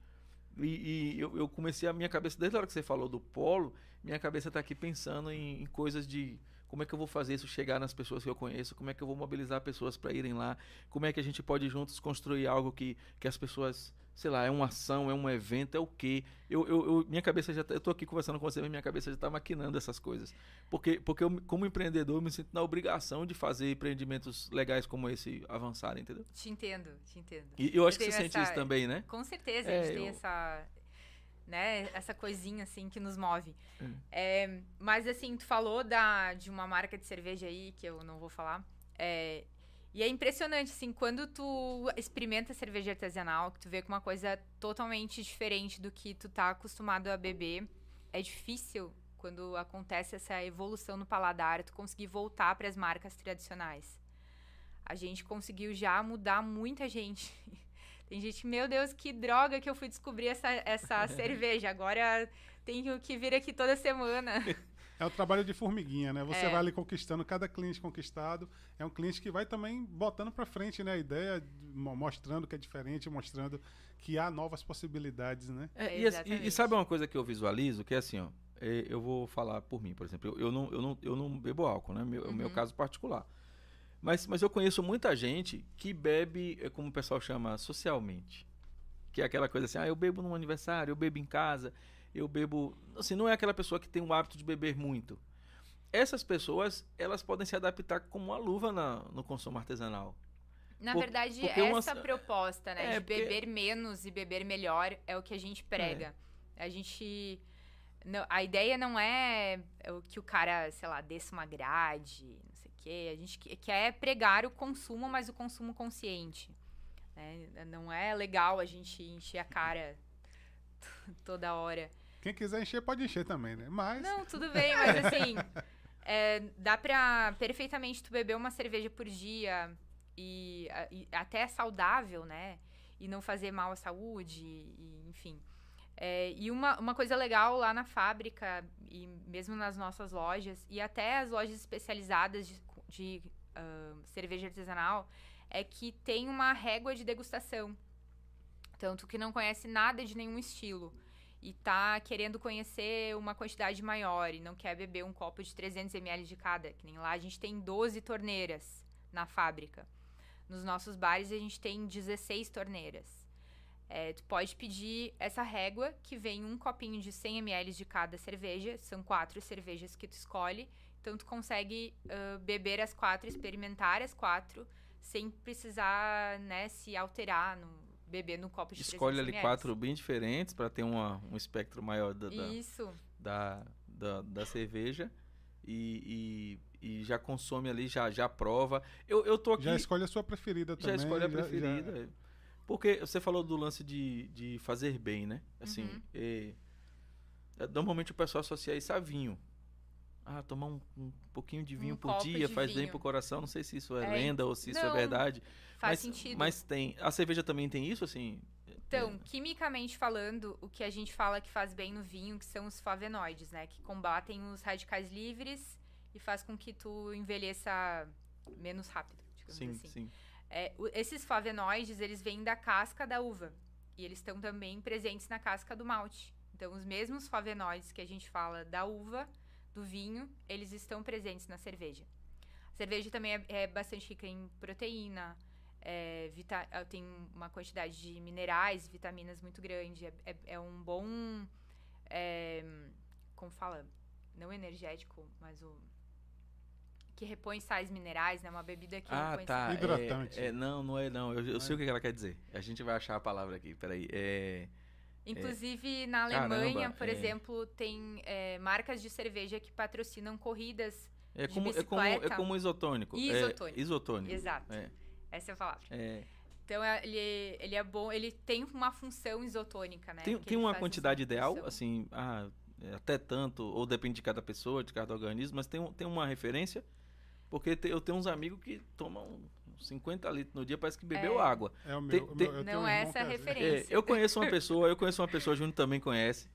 E, e eu, eu, comecei a minha cabeça, desde a hora que você falou do polo, minha cabeça está aqui pensando em, em coisas de como é que eu vou fazer isso chegar nas pessoas que eu conheço? Como é que eu vou mobilizar pessoas para irem lá? Como é que a gente pode juntos construir algo que, que as pessoas, sei lá, é uma ação, é um evento, é o quê? Eu, eu, eu minha cabeça já tá, eu tô aqui conversando com você, mas minha cabeça já está maquinando essas coisas. Porque, porque eu, como empreendedor, eu me sinto na obrigação de fazer empreendimentos legais como esse avançarem, entendeu? Te entendo, te entendo. E eu acho eu que você essa... sente isso também, né? Com certeza, é, a gente tem essa, né? Essa coisinha assim que nos move. Hum. É, mas assim, tu falou da, de uma marca de cerveja aí, que eu não vou falar. É, e é impressionante, assim, quando tu experimenta cerveja artesanal, que tu vê com uma coisa totalmente diferente do que tu tá acostumado a beber, é difícil quando acontece essa evolução no paladar, tu conseguir voltar para as marcas tradicionais. A gente conseguiu já mudar muita gente Tem gente, meu Deus, que droga que eu fui descobrir essa, essa cerveja. Agora tenho que vir aqui toda semana. É o trabalho de formiguinha, né? Você é. vai ali conquistando cada cliente conquistado. É um cliente que vai também botando para frente, né? A ideia, mostrando que é diferente, mostrando que há novas possibilidades, né? É, e, e, e, sabe uma coisa que eu visualizo? Que é assim, ó. É, eu vou falar por mim, por exemplo. Eu, eu, não, eu, não, eu não bebo álcool, né? Meu, uhum. O meu caso particular. Mas, mas eu conheço muita gente que bebe, é como o pessoal chama, socialmente. Que é aquela coisa assim, ah, eu bebo no aniversário, eu bebo em casa, eu bebo. Assim, não é aquela pessoa que tem o hábito de beber muito. Essas pessoas, elas podem se adaptar como uma luva na, no consumo artesanal. Na Por, verdade, essa uma... proposta, né, é, de beber menos e beber melhor é o que a gente prega. É. A gente. Não, a ideia não é que o cara, sei lá, desça uma grade, quê. A gente quer pregar o consumo, mas o consumo consciente. Né? Não é legal a gente encher a cara toda hora. Quem quiser encher, pode encher também, né? Mas... Não, tudo bem, mas assim... é, dá pra perfeitamente tu beber uma cerveja por dia e, e até é saudável, né? E não fazer mal à saúde, e, enfim... É, e uma, uma coisa legal lá na fábrica, e mesmo nas nossas lojas, e até as lojas especializadas de, de uh, cerveja artesanal é que tem uma régua de degustação. Tanto que não conhece nada de nenhum estilo e tá querendo conhecer uma quantidade maior e não quer beber um copo de 300 ml de cada, que nem lá a gente tem 12 torneiras na fábrica. Nos nossos bares a gente tem 16 torneiras. É, tu pode pedir essa régua que vem um copinho de 100 ml de cada cerveja, são quatro cervejas que tu escolhe então, tu consegue uh, beber as quatro, experimentar as quatro, sem precisar, né, se alterar no beber no copo de Escolhe ali quatro bem diferentes para ter uma, um espectro maior da, da, Isso. da, da, da cerveja. E, e, e, já consome ali, já, já prova. Eu, eu tô aqui. Já escolhe a sua preferida também. Já escolhe a preferida. Já, já... Porque você falou do lance de, de fazer bem, né? Assim, uhum. é, normalmente o pessoal associa isso a vinho ah, tomar um, um pouquinho de vinho um por dia faz vinho. bem pro coração. Não sei se isso é, é lenda ou se isso é verdade. Faz mas, sentido. Mas tem. A cerveja também tem isso, assim? Então, é. quimicamente falando, o que a gente fala que faz bem no vinho, que são os flavonoides, né? Que combatem os radicais livres e faz com que tu envelheça menos rápido, digamos sim, assim. Sim. É, esses flavonoides, eles vêm da casca da uva. E eles estão também presentes na casca do malte. Então, os mesmos flavonoides que a gente fala da uva do vinho, eles estão presentes na cerveja. A cerveja também é, é bastante rica em proteína, é, vita, tem uma quantidade de minerais, vitaminas muito grande. É, é, é um bom. É, como fala? Não energético, mas o. Que repõe sais minerais, né? Uma bebida que ah, repõe tá. sais Hidratante. É, é, não, não é não. Eu, eu sei o que ela quer dizer. A gente vai achar a palavra aqui. Peraí. É. Inclusive, na Alemanha, Caramba, por é. exemplo, tem é, marcas de cerveja que patrocinam corridas. É de como, é como, é bicicleta. como isotônico. É, Isotônico. isotônico. Exato. É, Essa é a palavra. é. Então, é- ele, ele é bom, ele tem uma função isotônica, né? Tem, tem uma quantidade ideal, função. assim, ah, é até tanto, ou depende de cada pessoa, de cada organismo, mas tem, tem uma referência, porque eu tenho uns amigos que tomam 50 litros no dia, parece que bebeu É. água. É o Tem- meu. o tem- meu- tenho Não um é essa a é assim. referência. É, eu conheço uma pessoa, eu conheço uma pessoa, Júnior também conhece,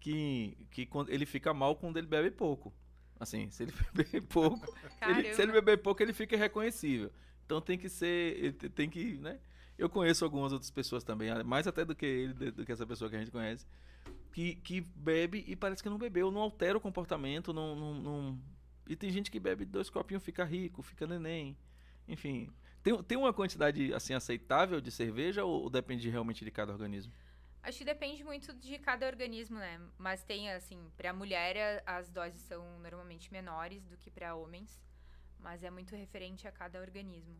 que, que quando ele fica mal quando ele bebe pouco. Assim, se ele beber pouco, ele- se ele beber pouco, ele fica irreconhecível. Então tem que ser, tem que, né? Eu conheço algumas outras pessoas também, mais até do que ele, do do que essa pessoa que a gente conhece, que, que bebe e parece que não bebeu, não altera o comportamento, não, não, não- E tem gente que bebe dois copinhos, fica rico, fica neném. Enfim, tem, tem uma quantidade assim aceitável de cerveja ou, ou depende realmente de cada organismo? Acho que depende muito de cada organismo, né? Mas tem, assim, pra mulher a- as doses são normalmente menores do que pra homens, mas é muito referente a cada organismo.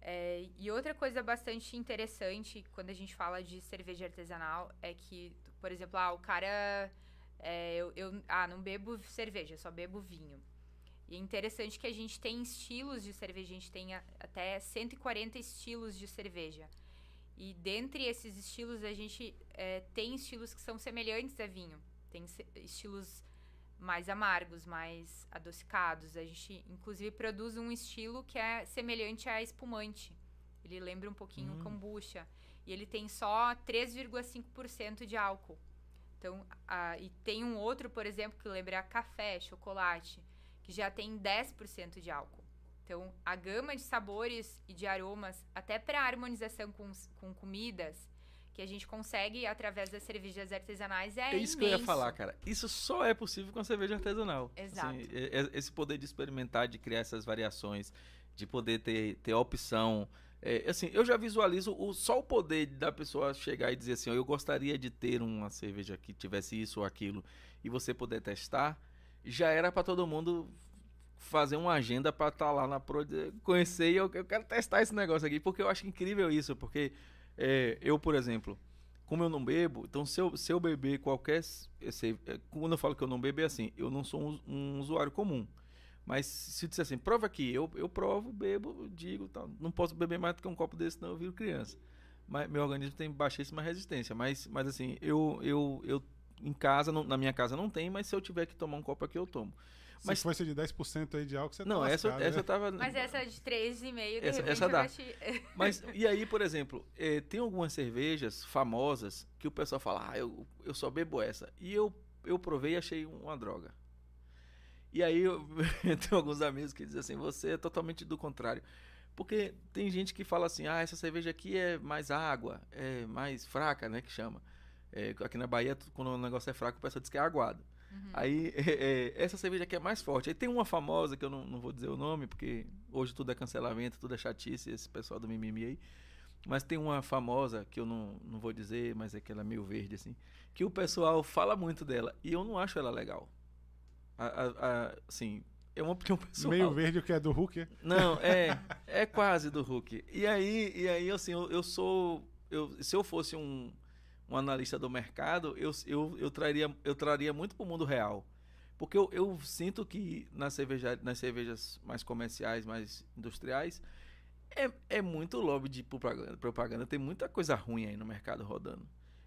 É, e outra coisa bastante interessante quando a gente fala de cerveja artesanal é que, por exemplo, ah, o cara. é, eu, eu- ah, não bebo cerveja, só bebo vinho. E é interessante que a gente tem estilos de cerveja, a gente tem até 140 estilos de cerveja. E dentre esses estilos, a gente é, tem estilos que são semelhantes a vinho. Tem estilos mais amargos, mais adocicados. A gente, inclusive, produz um estilo que é semelhante a espumante. Ele lembra um pouquinho Hum. kombucha. E ele tem só 3,5% de álcool. Então, a- e tem um outro, por exemplo, que lembra café, chocolate, que já tem 10% de álcool. Então, a gama de sabores e de aromas, até para harmonização com, com comidas, que a gente consegue através das cervejas artesanais é, É isso que eu ia imenso. falar, cara. Isso só é possível com a cerveja artesanal. Exato. Assim, é- é- esse poder de experimentar, de criar essas variações, de poder ter, ter opção. É, assim, eu já visualizo o, só o poder da pessoa chegar e dizer assim, ó, eu gostaria de ter uma cerveja que tivesse isso ou aquilo, e você poder testar, já era para todo mundo fazer uma agenda para estar lá na pro, conhecer e eu, eu quero testar esse negócio aqui, porque eu acho incrível isso, porque é, eu, por exemplo, como eu não bebo, então se eu, se eu beber qualquer. É, quando eu falo que eu não bebo, é assim, eu não sou um, um usuário comum. Mas se disser assim, prova aqui, eu, eu provo, bebo, digo, tal. não posso beber mais do que um copo desse, senão eu viro criança. Mas meu organismo tem baixíssima resistência. Mas, mas assim, eu, eu, eu em casa, não- na minha casa não tem, mas se eu tiver que tomar um copo aqui, eu tomo. Se Mas- fosse de 10% aí de álcool, você Não, tá essa, lascado, essa né? eu tava. Mas essa de 3,5, de Essa- essa dá. te- Mas, e aí, por exemplo, eh, tem algumas cervejas famosas que o pessoal fala, ah, eu, eu só bebo essa. E eu, eu provei e achei uma droga. E aí, eu, tenho alguns amigos que dizem assim, você é totalmente do contrário. Porque tem gente que fala assim, ah, essa cerveja aqui é mais água, é mais fraca, né, que chama. Eh, aqui na Bahia, tu- quando o negócio é fraco, o pessoal diz que é aguado. Uhum. Aí, é, é, essa cerveja aqui é mais forte. Aí tem uma famosa, que eu não, não vou dizer o nome, porque hoje tudo é cancelamento, tudo é chatice, esse pessoal do mimimi aí. Mas tem uma famosa, que eu não, não vou dizer, mas é que ela é meio verde, assim, que o pessoal fala muito dela, e eu não acho ela legal. A, a- a- assim, é uma opinião pessoal. Meio verde, o que é do Hulk. é? Não, é, é quase do Hulk. E aí, e aí assim, eu, eu sou. Eu, se eu fosse um, um analista do mercado, eu, eu, eu, traria, eu traria muito para o mundo real. Porque eu, eu sinto que nas, cerveja, nas cervejas mais comerciais, mais industriais, é, é muito lobby de propaganda, propaganda. Tem muita coisa ruim aí no mercado rodando.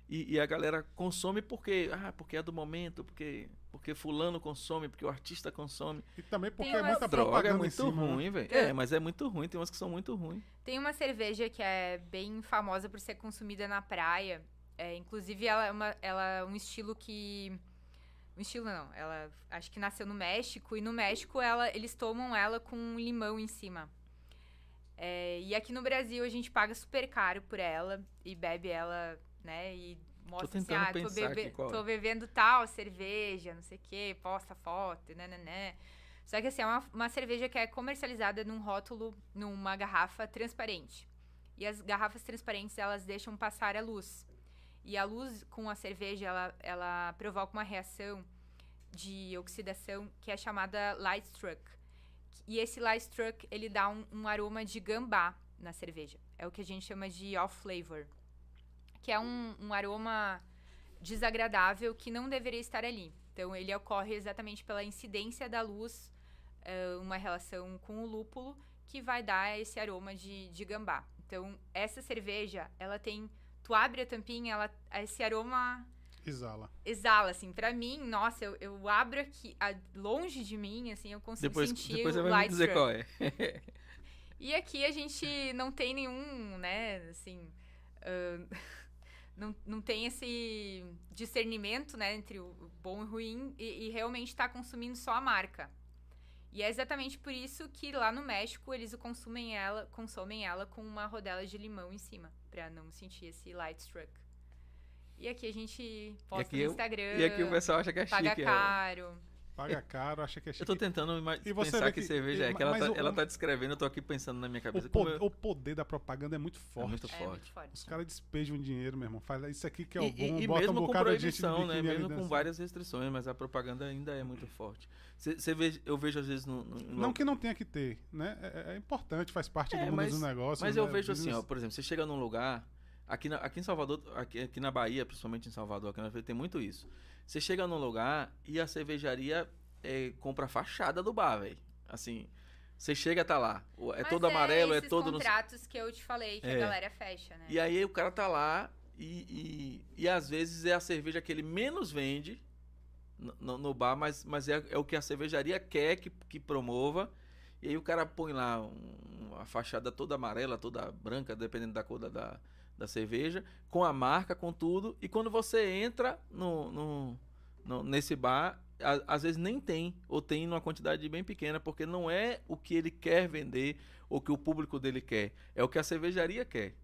E, e a galera consome porque, ah, porque é do momento, porque, porque fulano consome, porque o artista consome. E também porque Tem é muita Droga propaganda é em muito cima, né? ruim, velho. É. É, mas é muito ruim. Tem umas que são muito ruins. Tem uma cerveja que é bem famosa por ser consumida na praia. É, inclusive, ela é, uma, ela é um estilo que. Um estilo não. Ela acho que nasceu no México. E no México ela, eles tomam ela com um limão em cima. É, e aqui no Brasil a gente paga super caro por ela e bebe ela, né? E mostra assim, ah, tô, bebe- é. tô bebendo tal cerveja, não sei o quê, posta foto, né, né, né. Só que assim, é uma, uma cerveja que é comercializada num rótulo, numa garrafa transparente. E as garrafas transparentes, elas deixam passar a luz. E a luz com a cerveja, ela, ela provoca uma reação de oxidação que é chamada light struck. E esse light struck, ele dá um, um aroma de gambá na cerveja. É o que a gente chama de off flavor. Que é um, um aroma desagradável que não deveria estar ali. Então, ele ocorre exatamente pela incidência da luz, uh, uma relação com o lúpulo, que vai dar esse aroma de, de gambá. Então, essa cerveja, ela tem. Tu abre a tampinha, ela, esse aroma. Exala. Exala, assim. Pra mim, nossa, eu, eu abro aqui, a, longe de mim, assim, eu consigo depois, sentir depois o você vai light me dizer qual é. E aqui a gente não tem nenhum, né, assim. ah, não, não tem esse discernimento, né, entre o bom e o ruim e, e realmente está consumindo só a marca. E é exatamente por isso que lá no México eles o consumem ela, consomem ela com uma rodela de limão em cima, pra não sentir esse light struck. E aqui a gente posta no eu- Instagram, E aqui o pessoal acha que é paga chique. é. caro. Paga caro, acha que é Eu chique. tô tentando E você pensar que, que- cerveja é, que ela tá, o- ela tá descrevendo, eu tô aqui pensando na minha cabeça. O, po- eu- o poder da propaganda é muito forte. é muito É forte. muito forte. Os caras despejam dinheiro, meu irmão. Fala, isso aqui que é o bom, e- e bota mesmo um com bocado de gente de proibição, né? Mesmo com dançando. várias restrições, mas a propaganda ainda é muito forte. Cê, cê vê, eu vejo às vezes no. no- no- Não que não tenha que ter, né? É, é importante, faz parte É, do mundo mas- dos negócios. Mas né? eu vejo assim, Business. ó, por exemplo, você chega num lugar. Aqui, na- aqui em Salvador, aqui, aqui na Bahia, principalmente em Salvador, aqui na Bahia, tem muito isso. Você chega num lugar e a cervejaria é, compra a fachada do bar, velho. Assim, você chega, tá lá. É Mas todo amarelo, é esses todo. no- contratos que eu te falei, que É. a galera fecha, né? E aí o cara tá lá e, e, e às vezes é a cerveja que ele menos vende no, no- no bar, mas, mas é, é o que a cervejaria quer que, que promova. E aí o cara põe lá um- uma fachada toda amarela, toda branca, dependendo da cor da, da, da cerveja, com a marca, com tudo. E quando você entra no, no, no- nesse bar, a- às vezes nem tem, ou tem numa quantidade bem pequena, porque não é o que ele quer vender, ou que o público dele quer. É o que a cervejaria quer.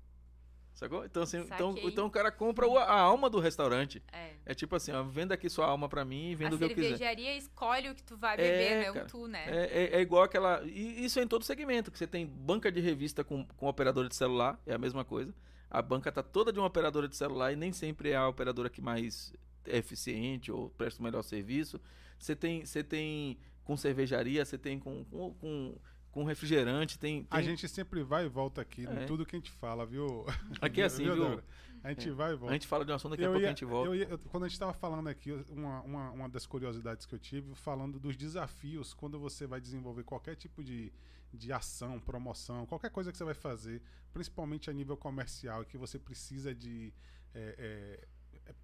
Sacou? Então, assim, então, Saquei. então o cara compra o- a alma do restaurante. É. É tipo assim, ó, venda aqui sua alma pra mim e venda a o que eu quiser. cervejaria escolhe o que tu vai É, beber, não cara. tu, né? É, é- é igual aquela. E isso é em todo segmento, que você tem banca de revista com, com operadora de celular, é a mesma coisa. A banca tá toda de uma operadora de celular e nem sempre é a operadora que mais é eficiente ou presta o melhor serviço. Você tem, você tem com cervejaria, você tem com, com, com, com refrigerante, tem. A tem- gente sempre vai e volta aqui É. em tudo que a gente fala, viu? Aqui é assim, viu? Débora? A gente É. vai e A volta. gente fala de um assunto, daqui a pouco ia- a gente volta. eu ia- eu- quando a gente estava falando aqui, uma, uma, uma das curiosidades que eu tive, falando dos desafios quando você vai desenvolver qualquer tipo de, de ação, promoção, qualquer coisa que você vai fazer, principalmente a nível comercial, que você precisa de é, é, é,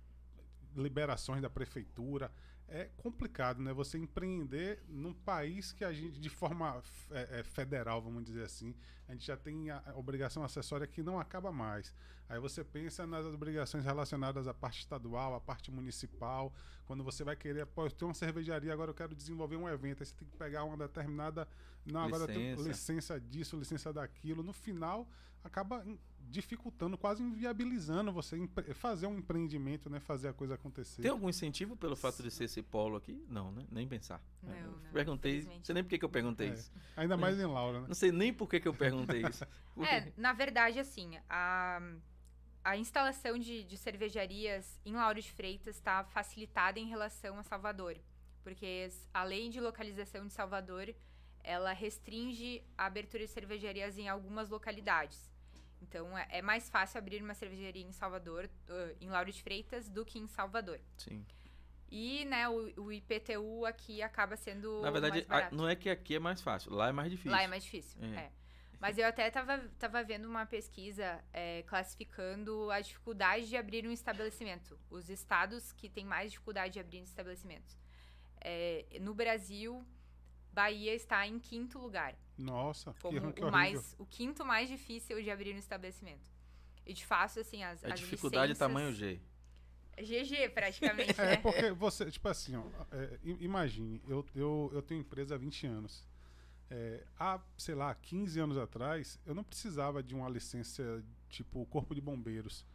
liberações da prefeitura. É complicado, né? Você empreender num país que a gente, de forma é, é, federal, vamos dizer assim, a gente já tem a obrigação acessória que não acaba mais. Aí você pensa nas obrigações relacionadas à parte estadual, à parte municipal. Quando você vai querer, pô, eu tenho uma cervejaria, agora eu quero desenvolver um evento. Aí você tem que pegar uma determinada. Não, agora eu tenho Licença. licença disso, licença daquilo. No final, acaba dificultando, quase inviabilizando você fazer um empreendimento, né? Fazer a coisa acontecer. Tem algum incentivo pelo fato de ser esse polo aqui? Não, né? Nem pensar. Não, Eu não, Perguntei, não sei nem por que que eu perguntei É. isso. Ainda mais em Laura, né? Não sei nem por que que eu perguntei isso. É, na verdade, assim, a, a instalação de, de cervejarias em Lauro de Freitas está facilitada em relação a Salvador. Porque s- a lei de localização de Salvador, ela restringe a abertura de cervejarias em algumas localidades. Então, é, é mais fácil abrir uma cervejaria em Salvador, em Lauro de Freitas, do que em Salvador. Sim. E, né, o, o IPTU aqui acaba sendo Na verdade, não é que aqui é mais fácil, lá é mais difícil. Lá é mais difícil, É. é. Mas eu até tava, tava vendo uma pesquisa é, classificando a dificuldade de abrir um estabelecimento. Os estados que têm mais dificuldade de abrir estabelecimentos. É, no Brasil, Bahia está em quinto lugar. Nossa, Como que o, mais, o quinto mais difícil de abrir um estabelecimento. E de fato, assim, as, É as dificuldade licenças... tamanho G. GG, praticamente, É né? porque você, tipo assim, ó, é, imagine, eu, eu, eu tenho empresa há 20 anos. É, há, sei lá, 15 anos atrás, eu não precisava de uma licença tipo Corpo de Bombeiros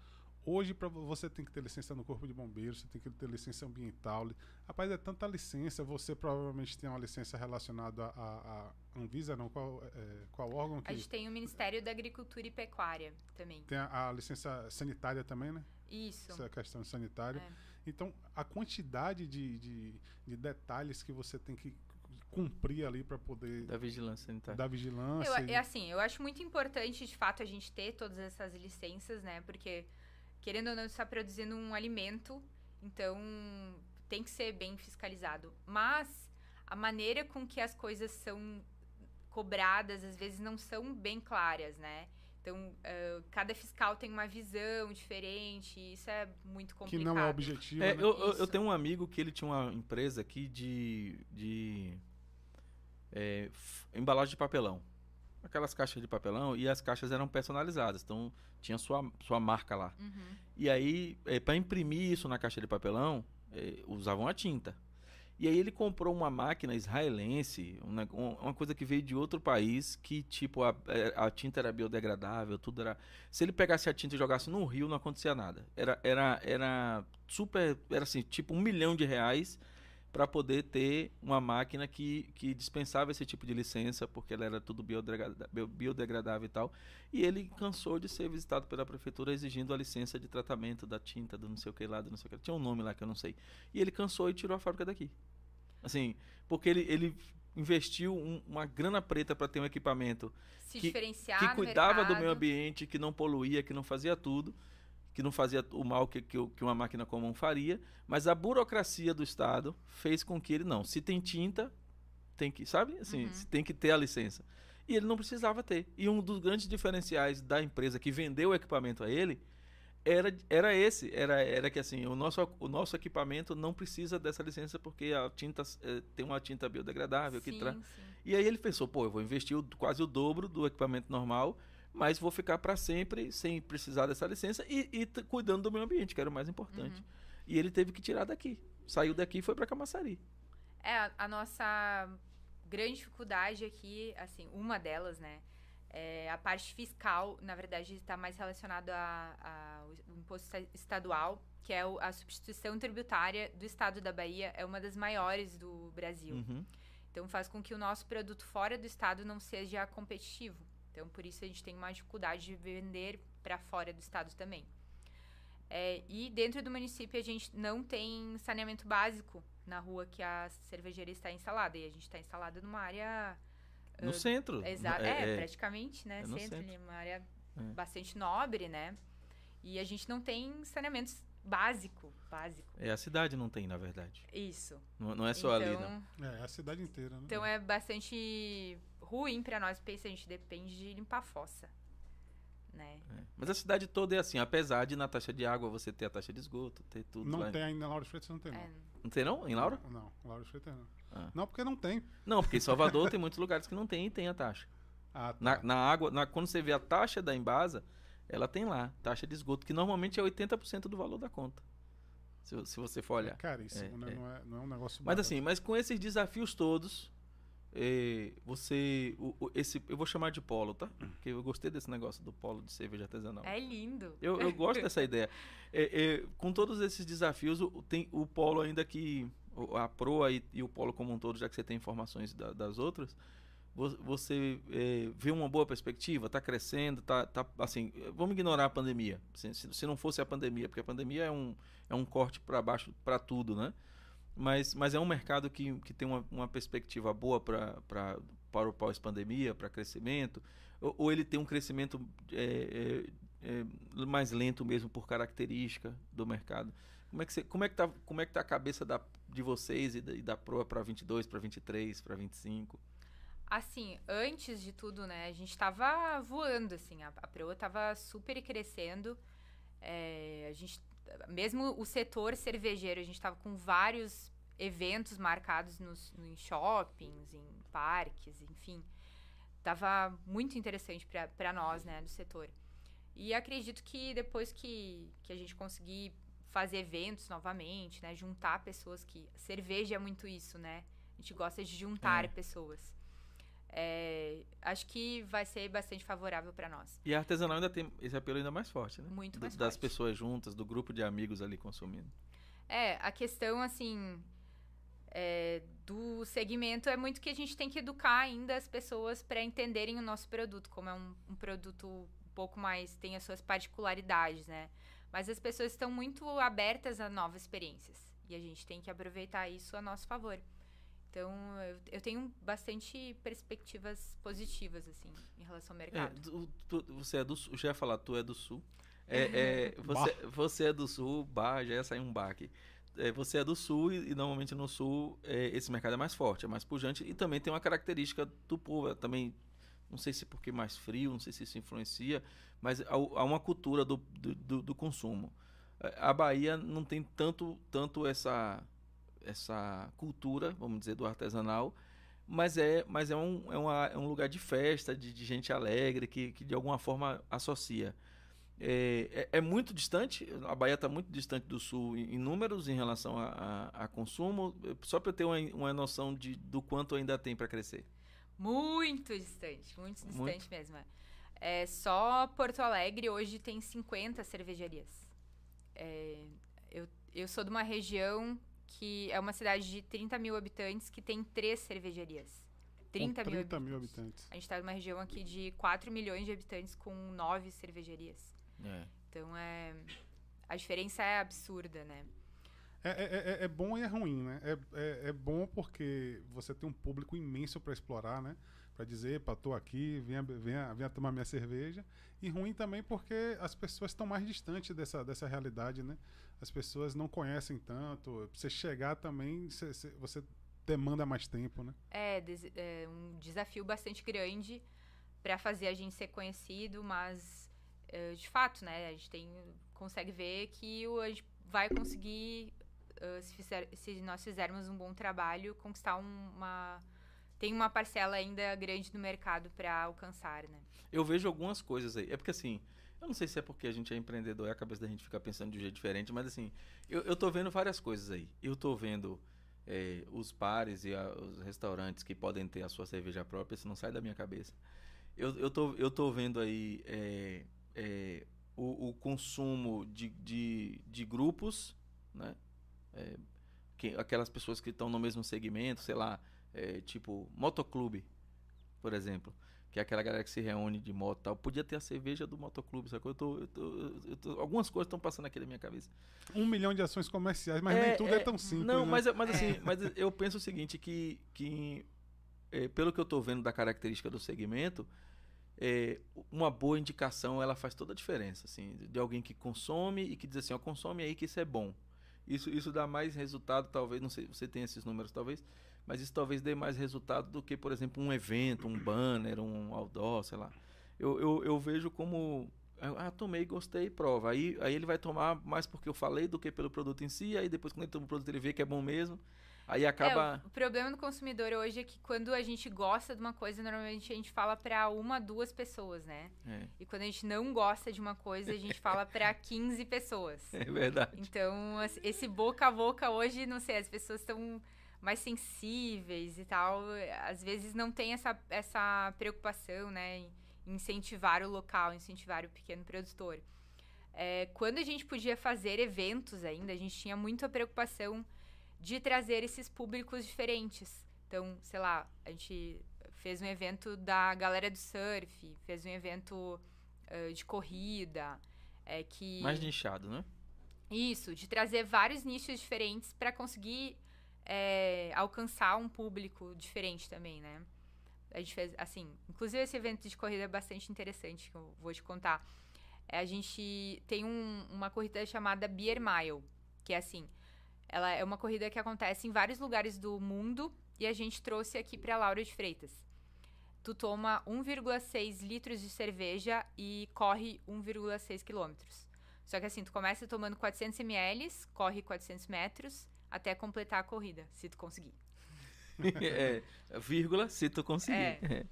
Hoje, para você tem que ter licença no Corpo de Bombeiros, você tem que ter licença ambiental. Rapaz, é tanta licença. Você provavelmente tem uma licença relacionada à Anvisa, não? Qual, é, qual órgão que... A gente tem o Ministério da Agricultura e Pecuária também. Tem a, a licença sanitária também, né? Isso. Essa é a questão sanitária. É. Então, a quantidade de, de, de detalhes que você tem que cumprir ali para poder da vigilância sanitária. Da vigilância. Eu, é assim, eu acho muito importante de fato a gente ter todas essas licenças, né? Porque querendo ou não está produzindo um alimento, então tem que ser bem fiscalizado. Mas a maneira com que as coisas são cobradas às vezes não são bem claras, né? Então, uh, cada fiscal tem uma visão diferente, isso é muito complicado. Que não é objetivo. É, né? eu, eu, eu, tenho um amigo que ele tinha uma empresa aqui de, de é, embalagem de papelão. Aquelas caixas de papelão e as caixas eram personalizadas, então tinha sua, sua marca lá. Uhum. E aí, é, para imprimir isso na caixa de papelão, é, usavam a tinta. E aí ele comprou uma máquina israelense, uma, uma coisa que veio de outro país, que tipo, a, é, a, tinta era biodegradável, tudo era. Se ele pegasse a tinta e jogasse no rio, não acontecia nada. Era, era, era super. Era assim, tipo um milhão de reais para poder ter uma máquina que, que dispensava esse tipo de licença, porque ela era tudo biodegradável, biodegradável e tal. E ele cansou de ser visitado pela prefeitura exigindo a licença de tratamento da tinta, do não sei o que lá, do não sei o que. Tinha um nome lá que eu não sei. E ele cansou e tirou a fábrica daqui. Assim, porque ele, ele investiu um, uma grana preta para ter um equipamento Se que, que cuidava do meio ambiente, que não poluía, que não fazia tudo que não fazia o mal que, que, que, uma máquina comum faria, mas a burocracia do Estado fez com que ele não. Se tem tinta, tem que, sabe? Assim, uhum. tem que ter a licença. E ele não precisava ter. E um dos grandes diferenciais da empresa que vendeu o equipamento a ele era, era esse, era, era que assim, o nosso, o nosso equipamento não precisa dessa licença porque a tinta é, tem uma tinta biodegradável sim, que traz. E aí ele pensou, pô, eu vou investir o, quase o dobro do equipamento normal mas vou ficar para sempre sem precisar dessa licença e, e cuidando do meio ambiente, que era o mais importante. Uhum. E ele teve que tirar daqui. Saiu daqui e foi para Camaçari. É, a, nossa grande dificuldade aqui, assim, uma delas, né? É a parte fiscal, na verdade, está mais relacionado ao imposto estadual, que é a substituição tributária do estado da Bahia, é uma das maiores do Brasil. Uhum. Então faz com que o nosso produto fora do estado não seja competitivo. Então, por isso a gente tem uma dificuldade de vender para fora do estado também. É, e dentro do município a gente não tem saneamento básico na rua que a cervejaria está instalada. E a gente está instalado numa área. No uh, centro. Exato. É, é, praticamente, né? É centro, centro. uma área é. bastante nobre, né? E a gente não tem saneamento básico, básico. É, a cidade não tem, na verdade. Isso. Não, não é só então, ali, não. É, a cidade inteira, né? Então é bastante ruim para nós, porque a gente depende de limpar a fossa. Né? É. Mas a cidade toda é assim, apesar de na taxa de água você ter a taxa de esgoto, ter tudo. Não lá. tem ainda, Laura Freitas não tem, não. É. Não tem não? Em Laura? Não, não Laura Freitas não. Ah. Não, porque não tem. Não, porque em Salvador tem muitos lugares que não tem e tem a taxa. Ah, tá. na, na, água, na, quando você vê a taxa da Embasa, ela tem lá, taxa de esgoto, que normalmente é 80% do valor da conta. Se, se você for olhar. É caríssimo, é, né? É. Não, é, não é um negócio Mas assim, mas com esses desafios todos, você. O, o, esse, eu vou chamar de polo, tá? Porque eu gostei desse negócio do polo de cerveja artesanal. É lindo. Eu, eu gosto dessa ideia. É, é, com todos esses desafios, o, tem o polo ainda que. A proa e, e, o polo como um todo, já que você tem informações da, das outras, você é, vê uma boa perspectiva, está crescendo, tá, tá assim, vamos ignorar a pandemia, se, se, não fosse a pandemia, porque a pandemia é um, é um corte para baixo para tudo, né? Mas, mas é um mercado que, que tem uma, uma perspectiva boa pra, pra, para o pós-pandemia, para crescimento, ou, ou, ele tem um crescimento é, é, é, mais lento mesmo por característica do mercado? Como é que, você, como é que, tá, como é que tá a cabeça da, de vocês e da, e da Proa para 22, para 23, para 25? Assim, antes de tudo, né, a gente estava voando, assim, a, a Proa estava super crescendo, é, a gente mesmo o setor cervejeiro, a gente estava com vários eventos marcados nos, em shoppings, em parques, enfim. Tava muito interessante para nós, né, do setor. E acredito que depois que, que a gente conseguir fazer eventos novamente, né, juntar pessoas que cerveja é muito isso, né? A gente gosta de juntar é. pessoas. É, acho que vai ser bastante favorável para nós. E a artesanal ainda tem esse apelo ainda mais forte, né? Muito mais Das forte. pessoas juntas, do grupo de amigos ali consumindo. É, a questão, assim, é, do segmento é muito que a gente tem que educar ainda as pessoas para entenderem o nosso produto, como é um, um produto um pouco mais, tem as suas particularidades, né? Mas as pessoas estão muito abertas a novas experiências e a gente tem que aproveitar isso a nosso favor. Então, eu, eu tenho bastante perspectivas positivas, assim, em relação ao É, mercado. tu- tu- você é do sul, já ia falar, tu é do sul. É, é, você, você é do sul, bah, já ia sair um bar aqui. É, você é do sul e, e normalmente no sul é, esse mercado é mais forte, é mais pujante e também tem uma característica do povo, é também, não sei se porque mais frio, não sei se isso influencia, mas há, há uma cultura do, do, do- do consumo. É, A Bahia não tem tanto, tanto essa, essa cultura, vamos dizer, do artesanal, mas é, mas é, um, é, uma- é um lugar de festa, de, de gente alegre, que, que de alguma forma associa. É, é, é muito distante, a Bahia está muito distante do Sul em, em números em relação a, a- a consumo, só para eu ter uma, uma noção de, do quanto ainda tem para crescer. Muito distante, muito distante Muito? mesmo. é. É, só Porto Alegre hoje tem 50 cervejarias. É, eu, eu sou de uma região que é uma cidade de 30 mil habitantes que tem três cervejarias. 30, Com mil 30 mil habitantes. habitantes. A gente está numa região aqui de 4 milhões de habitantes com nove cervejarias. É. Então é. A diferença é absurda, né? É, é- é- é bom e é ruim, né? É, é, é bom porque você tem um público imenso para explorar, né? Para dizer, pá, tô aqui, venha, venha, venha tomar minha cerveja. E ruim também porque as pessoas estão mais distantes dessa, dessa realidade, né? As pessoas não conhecem tanto. Pra você chegar também, cê- cê- você demanda mais tempo, né? É, des- é um desafio bastante grande para fazer a gente ser conhecido, mas é, de fato, né, a gente tem consegue ver que o- a gente vai conseguir ah, se, fizer- se nós fizermos um bom trabalho, conquistar um- uma tem uma parcela ainda grande no mercado para alcançar, né? Eu vejo algumas coisas aí. É porque assim, eu não sei se é porque a gente é empreendedor e a cabeça da gente fica pensando de um jeito diferente, mas assim, eu, eu tô vendo várias coisas aí. Eu tô vendo é, os bares e a- os restaurantes que podem ter a sua cerveja própria, isso não sai da minha cabeça. Eu, eu, tô, eu tô vendo aí é, é, o, o consumo de, de, de grupos, né? É, que, aquelas pessoas que estão no mesmo segmento, sei lá, é, tipo motoclube, por exemplo que é aquela galera que se reúne de moto e tal. Podia ter a cerveja do motoclube, sacou? Eu tô, eu tô, eu tô- algumas coisas estão passando aqui na minha cabeça. Um milhão de ações comerciais, mas nem tudo é, tão simples. Não, né? mas, mas assim, mas eu penso o seguinte, que, que é, pelo que eu tô vendo da característica do segmento, é, uma boa indicação, ela faz toda a diferença, assim, de alguém que consome e que diz assim, ó, consome aí que isso é bom. Isso, isso dá mais resultado, talvez, não sei, você tem esses números, talvez, mas isso talvez dê mais resultado do que, por exemplo, um evento, um banner, um outdoor, sei lá. Eu, eu, eu vejo como, ah, tomei, gostei, prova. Aí, aí ele vai tomar mais porque eu falei do que pelo produto em si, aí depois quando ele toma o produto ele vê que é bom mesmo, aí acaba... É, o problema do consumidor hoje é que quando a gente gosta de uma coisa, normalmente a gente fala para uma, duas pessoas, né? É, E quando a gente não gosta de uma coisa, a gente fala para 15 pessoas. é verdade. Então, esse boca a boca hoje, não sei, as pessoas estão mais sensíveis e tal. Às vezes não tem essa, essa preocupação, né? Em incentivar o local, incentivar o pequeno produtor. É, quando a gente podia fazer eventos ainda, a gente tinha muita preocupação de trazer esses públicos diferentes. Então, sei lá, a gente fez um evento da galera do surf, fez um evento ah, de corrida, é, que... Mais nichado, né? Isso, de trazer vários nichos diferentes para conseguir é, alcançar um público diferente também, né? A gente fez, assim, inclusive esse evento de corrida é bastante interessante, que eu vou te contar. É, a gente tem um- uma corrida chamada Beer Mile, que é assim, ela é uma corrida que acontece em vários lugares do mundo e a gente trouxe aqui para Laura de Freitas. Tu toma 1,6 litros de cerveja e corre 1,6 quilômetros. Só que assim, tu começa tomando 400 ml, corre 400 metros até completar a corrida, se tu conseguir. é, vírgula, se tu conseguir. É.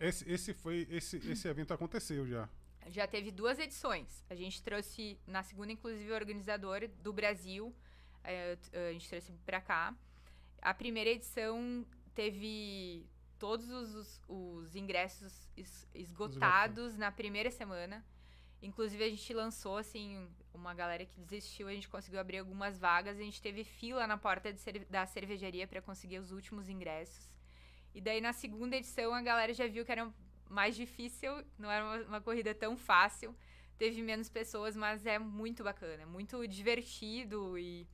Esse, esse foi. Esse, esse evento aconteceu já. Já teve duas edições. A gente trouxe, na segunda, inclusive, o organizador do Brasil. t- A gente trouxe pra cá. A primeira edição teve todos os, os, os ingressos es, esgotados na primeira semana. Inclusive, a gente lançou, assim, uma galera que desistiu, a gente conseguiu abrir algumas vagas, a gente teve fila na porta cerve da cervejaria para conseguir os últimos ingressos. E daí, na segunda edição, a galera já viu que era mais difícil, não era uma, uma corrida tão fácil. Teve menos pessoas, mas é muito bacana, é muito divertido e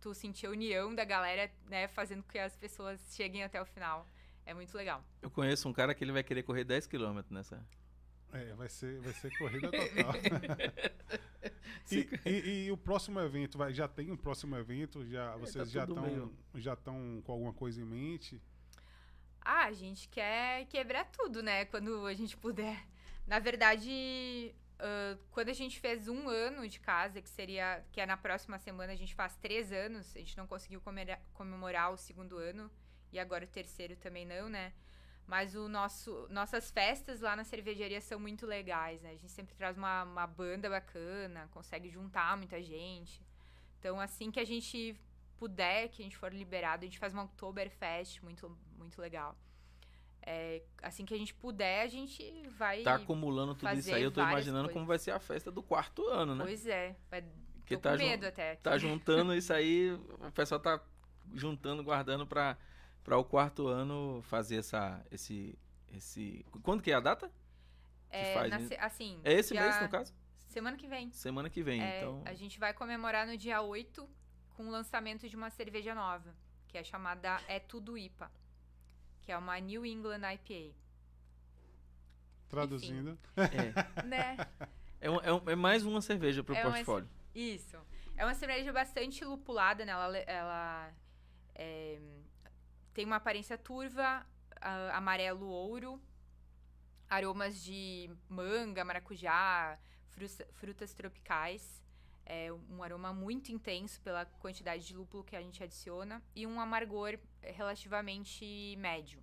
tu sentir a união da galera, né, fazendo com que as pessoas cheguem até o final. É muito legal. Eu conheço um cara que ele vai querer correr 10 km nessa. É, vai ser, vai ser corrida total. e, e, e, o próximo evento, vai, já tem um próximo evento? Já, é, vocês tá já estão meio... já estão com alguma coisa em mente? Ah, a gente quer quebrar tudo, né? Quando a gente puder. Na verdade, uh, quando a gente fez um ano de casa, que seria que é na próxima semana, a gente faz três anos. A gente não conseguiu comemorar, comemorar o segundo ano e agora o terceiro também não, né? Mas o nosso, nossas festas lá na cervejaria são muito legais, né? A gente sempre traz uma, uma banda bacana, consegue juntar muita gente. Então, assim que a gente puder, que a gente for liberado, a gente faz uma Oktoberfest muito, muito legal. É, assim que a gente puder, a gente vai. Tá acumulando tudo isso aí. Eu tô imaginando coisas. como vai ser a festa do quarto ano, né? Pois é. Vai... Que tá medo até. Tá juntando isso aí, o pessoal tá juntando, guardando para para o quarto ano fazer essa esse esse quando que é a data? É, faz, na, assim, é esse mês no caso? Semana que vem. Semana que vem, é, então. A gente vai comemorar no dia 8 com o lançamento de uma cerveja nova, que é chamada É Tudo IPA, que é uma New England IPA. Traduzindo. É. né? É, um, é, um, é, mais uma cerveja para o é portfólio. Uma, isso. É uma cerveja bastante lupulada, né? Ela, ela é, tem uma aparência turva, uh, amarelo ouro, aromas de manga, maracujá, frutas, frutas tropicais. É um aroma muito intenso pela quantidade de lúpulo que a gente adiciona e um amargor relativamente médio,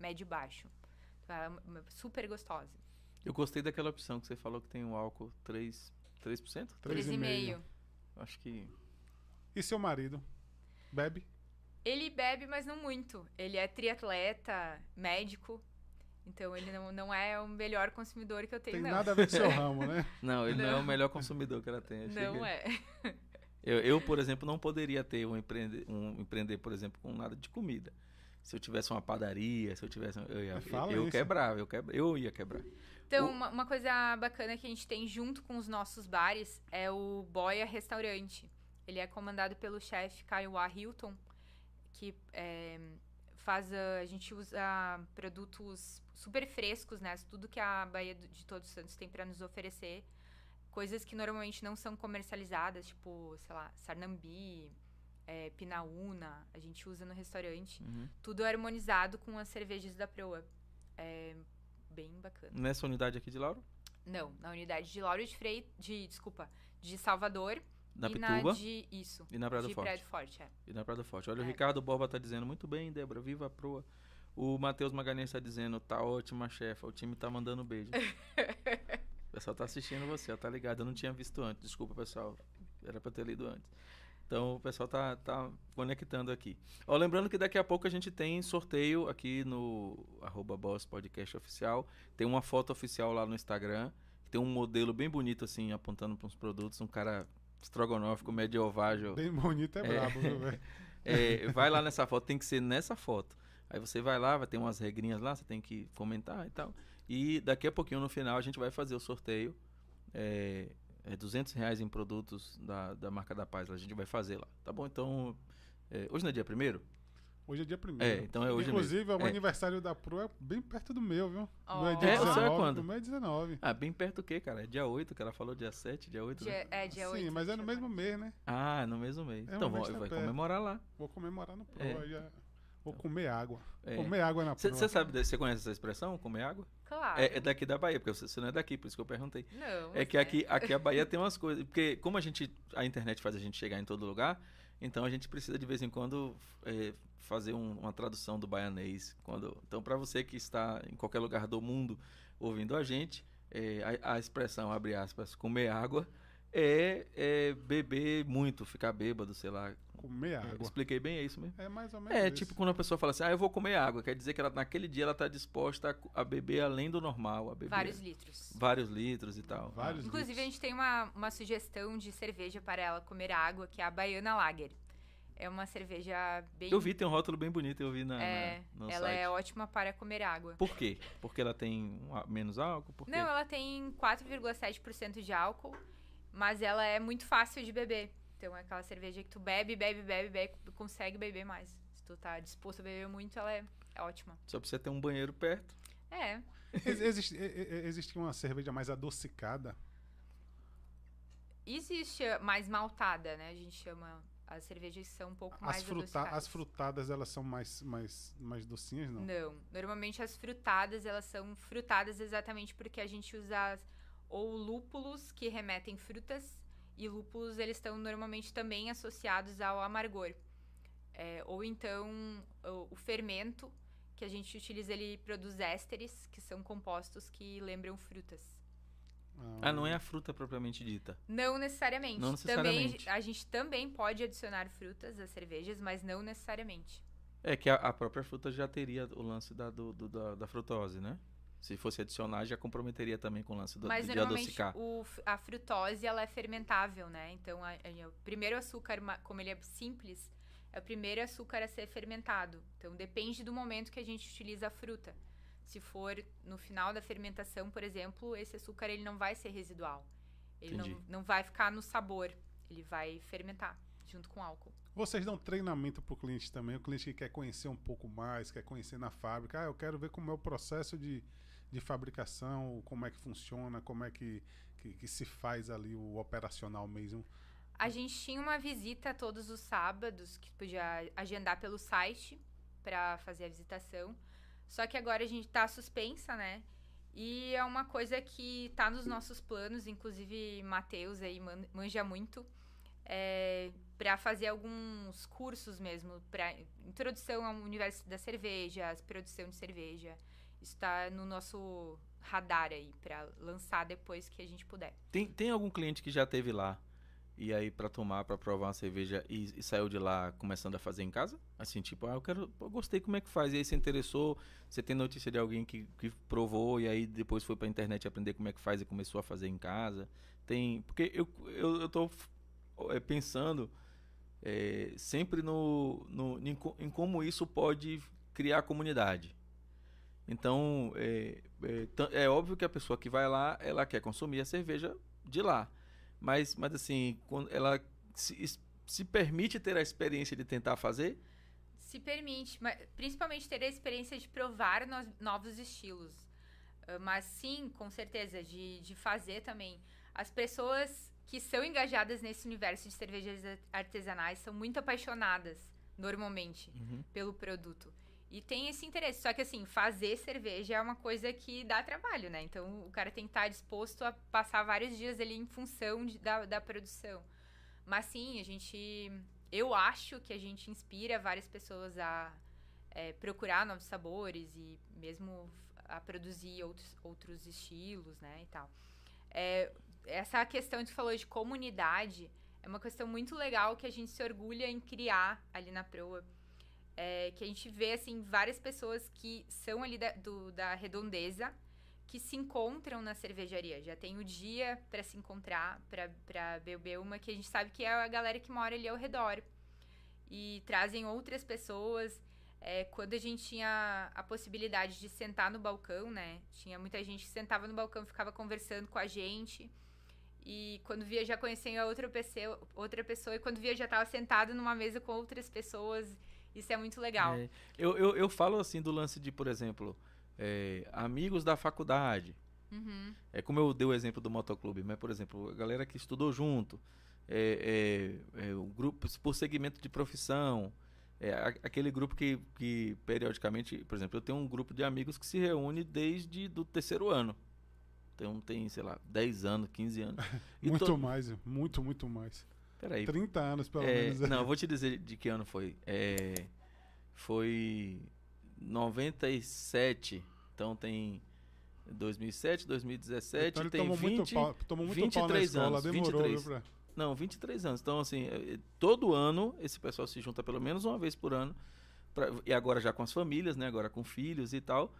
médio baixo. Então, é super gostosa. Eu gostei daquela opção que você falou que tem um álcool 3%? 3%? 3,5%. Acho que. E seu marido? Bebe? Ele bebe, mas não muito. Ele é triatleta, médico. Então ele não, não é o melhor consumidor que eu tenho, tem não. nada a ver com o seu ramo, né? Não, ele não. não. é o melhor consumidor que ela tem. Não é. Eu, eu, por exemplo, não poderia ter um empreender, um empreender, por exemplo, com nada de comida. Se eu tivesse uma padaria, se eu tivesse. Eu, ia, eu, eu quebrava, eu, quebra, eu ia quebrar. Então, o... uma, uma coisa bacana que a gente tem junto com os nossos bares é o Boia Restaurante. Ele é comandado pelo chefe Kaiwa Hilton que é, faz a, a, gente usa produtos super frescos, né? Tudo que a Bahia de Todos os Santos tem para nos oferecer, coisas que normalmente não são comercializadas, tipo, sei lá, sarnambi, é, pinaúna, a gente usa no restaurante. Uhum. Tudo harmonizado com as cervejas da Proa. É bem bacana. Nessa unidade aqui de Lauro? Não, na unidade de Lauro de Freire, de, desculpa, de Salvador na e Pituba. Na de, isso. E na Praia do Forte. Praia do Forte, é. E na Praia do Forte. Olha, é. o Ricardo Borba tá dizendo, muito bem, Débora, viva a proa. O Matheus Magalhães está dizendo, tá ótima, chefa, o time tá mandando beijo. o pessoal tá assistindo você, ó, tá ligado. Eu não tinha visto antes, desculpa, pessoal. Era pra ter lido antes. Então o pessoal tá, tá conectando aqui. Ó, lembrando que daqui a pouco a gente tem sorteio aqui no arroba Boss Podcast Oficial. Tem uma foto oficial lá no Instagram. Tem um modelo bem bonito, assim, apontando para uns produtos. Um cara estrogonófico medievável. Bem bonito é, é brabo, viu, velho? É, vai lá nessa foto, tem que ser nessa foto. Aí você vai lá, vai ter umas regrinhas lá, você tem que comentar e tal. E daqui a pouquinho, no final, a gente vai fazer o sorteio. É, é 200 reais em produtos da, da marca da Paz. A gente vai fazer lá. Tá bom? Então, é, hoje não é dia primeiro? Hoje é dia primeiro. É, então é hoje Inclusive, mesmo. o é. aniversário da Pro é bem perto do meu, viu? Oh. é dia é, 19, é quando? meu é 19. Ah, bem perto do quê, cara? É dia 8, que ela falou dia 7, dia 8. Dia, né? É, dia 8. Sim, mas é no mesmo mês, né? Ah, no mesmo mês. É então, vou, vai perto. comemorar lá. Vou comemorar no Pro. É. Já... Vou comer água. É. Comer água na Você sabe, você conhece essa expressão, comer água? Claro. É, é, daqui da Bahia, porque você não é daqui, por isso que eu perguntei. Não. É que aqui, aqui a Bahia tem umas coisas. Porque como a gente. A internet faz a gente chegar em todo lugar, então a gente precisa de vez em quando é, fazer um, uma tradução do baianês. Quando, então, para você que está em qualquer lugar do mundo ouvindo a gente, é, a, a, expressão, abre aspas, comer água, é, é beber muito, ficar bêbado, sei lá. Comer É, água. expliquei bem, é isso mesmo? É mais ou menos É, isso. tipo quando a pessoa fala assim, ah, eu vou comer água, quer dizer que ela naquele dia ela tá disposta a, a beber além do normal, a beber Vários litros. vários litros e tal. Vários Inclusive, a litros. gente tem uma, uma sugestão de cerveja para ela comer água, que é a Baiana Lager. É uma cerveja bem. Eu vi, tem um rótulo bem bonito, eu vi na, É, na- no ela site. é ótima para comer água. Por quê? Porque ela tem um a- menos álcool? Por quê? Não, ela tem 4,7% de álcool, mas ela é muito fácil de beber. Então é aquela cerveja que tu bebe, bebe, bebe, bebe, consegue beber mais. Se tu tá disposto a beber muito, ela é, é ótima. Só precisa ter um banheiro perto. É, Ex- Existe, existe uma cerveja mais adocicada. existe mais maltada, né? A gente chama as cervejas que são um pouco mais As, fruta, adocicadas. as frutadas, elas são mais, mais, mais docinhas, não? Não. Normalmente as frutadas, elas são frutadas exatamente porque a gente usa as- ou lúpulos que remetem frutas e lúpulos eles estão normalmente também associados ao amargor. É, ou então o, o fermento que a gente utiliza ele produz ésteres que são compostos que lembram frutas. Ah, não é a fruta propriamente dita. Não necessariamente. Não necessariamente. Também, a gente também pode adicionar frutas às cervejas, mas não necessariamente. É que a, a própria fruta já teria o lance da, do- do- da, da frutose, né? Se fosse adicionar, já comprometeria também com o lance do, Mas de adocicar. o f- a frutose ela é fermentável, né? Então a- a- o primeiro açúcar, como ele é simples, é o primeiro açúcar a ser fermentado. Então depende do momento que a gente utiliza a fruta. Se for no final da fermentação, por exemplo, esse açúcar ele não vai ser residual. Ele não, Entendi. não vai ficar no sabor. Ele vai fermentar junto com o álcool. Vocês dão treinamento pro cliente também, o cliente que quer conhecer um pouco mais, quer conhecer na fábrica. Ah, eu quero ver como é o processo de, de fabricação, como é que funciona, como é que, que, que se faz ali o operacional mesmo. A gente tinha uma visita todos os sábados que podia agendar pelo site para fazer a visitação. Só que agora a gente tá suspensa, né? E é uma coisa que tá nos nossos planos, inclusive Matheus aí man- manja muito, é, para fazer alguns cursos mesmo, para introdução ao universo da cerveja, produção de cerveja. Isso tá no nosso radar aí para lançar depois que a gente puder. Tem, tem algum cliente que já teve lá e aí pra tomar, pra provar uma cerveja e, e saiu de lá começando a fazer em casa? Assim, tipo, ah, eu quero, eu gostei como é que faz. E aí você interessou, você tem notícia de alguém que, que provou e aí depois foi pra internet aprender como é que faz e começou a fazer em casa. Tem, porque eu, eu, eu tô é, pensando é, sempre no, no em, em como isso pode criar comunidade. Então, é, é, é óbvio que a pessoa que vai lá, ela quer consumir a cerveja de lá. Mas, mas assim, quando ela se, se permite ter a experiência de tentar fazer, Se permite, mas principalmente ter a experiência de provar no- novos estilos. Ah, Mas sim, com certeza, de, de fazer também. As pessoas que são engajadas nesse universo de cervejas ar- artesanais são muito apaixonadas, normalmente, pelo produto. E tem esse interesse. Só que, assim, fazer cerveja é uma coisa que dá trabalho, né? Então, o cara tem que estar disposto a passar vários dias ali em função de- da, da produção. Mas, sim, a gente... Eu acho que a gente inspira várias pessoas a é, procurar novos sabores e mesmo a produzir outros, outros estilos, né, e tal. É, essa questão que falou de comunidade é uma questão muito legal que a gente se orgulha em criar ali na Proa. É, que a gente vê, assim, várias pessoas que são ali da, do- da redondeza que se encontram na cervejaria. Já tem o dia para se encontrar, para beber uma, que a gente sabe que é a galera que mora ali ao redor. E trazem outras pessoas. É, quando a gente tinha a possibilidade de sentar no balcão, né? Tinha muita gente que sentava no balcão ficava conversando com a gente. E quando via já conhecia outra pessoa, outra pessoa, e quando via já estava sentado numa mesa com outras pessoas. Isso é muito legal. É, eu, eu, eu falo assim do lance de, por exemplo, é, amigos da faculdade. Uhum. É como eu dei o exemplo do motoclube, mas, por exemplo, a galera que estudou junto, é, é, é, o grupo por segmento de profissão, é, a- aquele grupo que, que periodicamente, por exemplo, eu tenho um grupo de amigos que se reúne desde do terceiro ano. Então tem, sei lá, 10 anos, 15 anos. E muito to- mais, muito, muito mais. Peraí, 30 anos, pelo é, menos. não, eu vou te dizer de que ano foi. É, foi 97, então tem 2007, 2017, Então ele tem tomou 20, muito pau, tomou muito pau na 23 escola, anos, demorou, 23. viu, pra... Não, 23 anos. Então, assim, eh, todo ano esse pessoal se junta pelo menos uma vez por ano. pra- e agora já com as famílias, né? Agora com filhos e tal.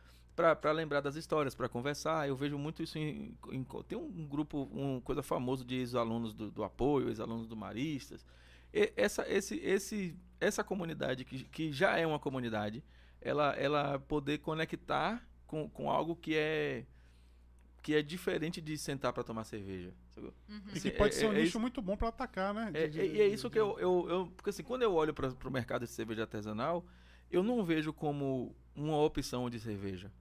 Para lembrar das histórias, para conversar. Eu vejo muito isso em, em- Tem um grupo, uma coisa famoso de ex-alunos do, do apoio, ex-alunos do Maristas. E essa, esse, esse, essa comunidade, que, que já é uma comunidade, ela, ela poder conectar com, com algo que é que é diferente de sentar para tomar cerveja. Uhum. E Assim, que pode é- ser um é- é nicho muito bom pra atacar, né? É, De- de- e e é isso de- que eu, eu, eu- Porque assim, quando eu olho para o mercado de cerveja artesanal, eu não vejo como uma opção de cerveja.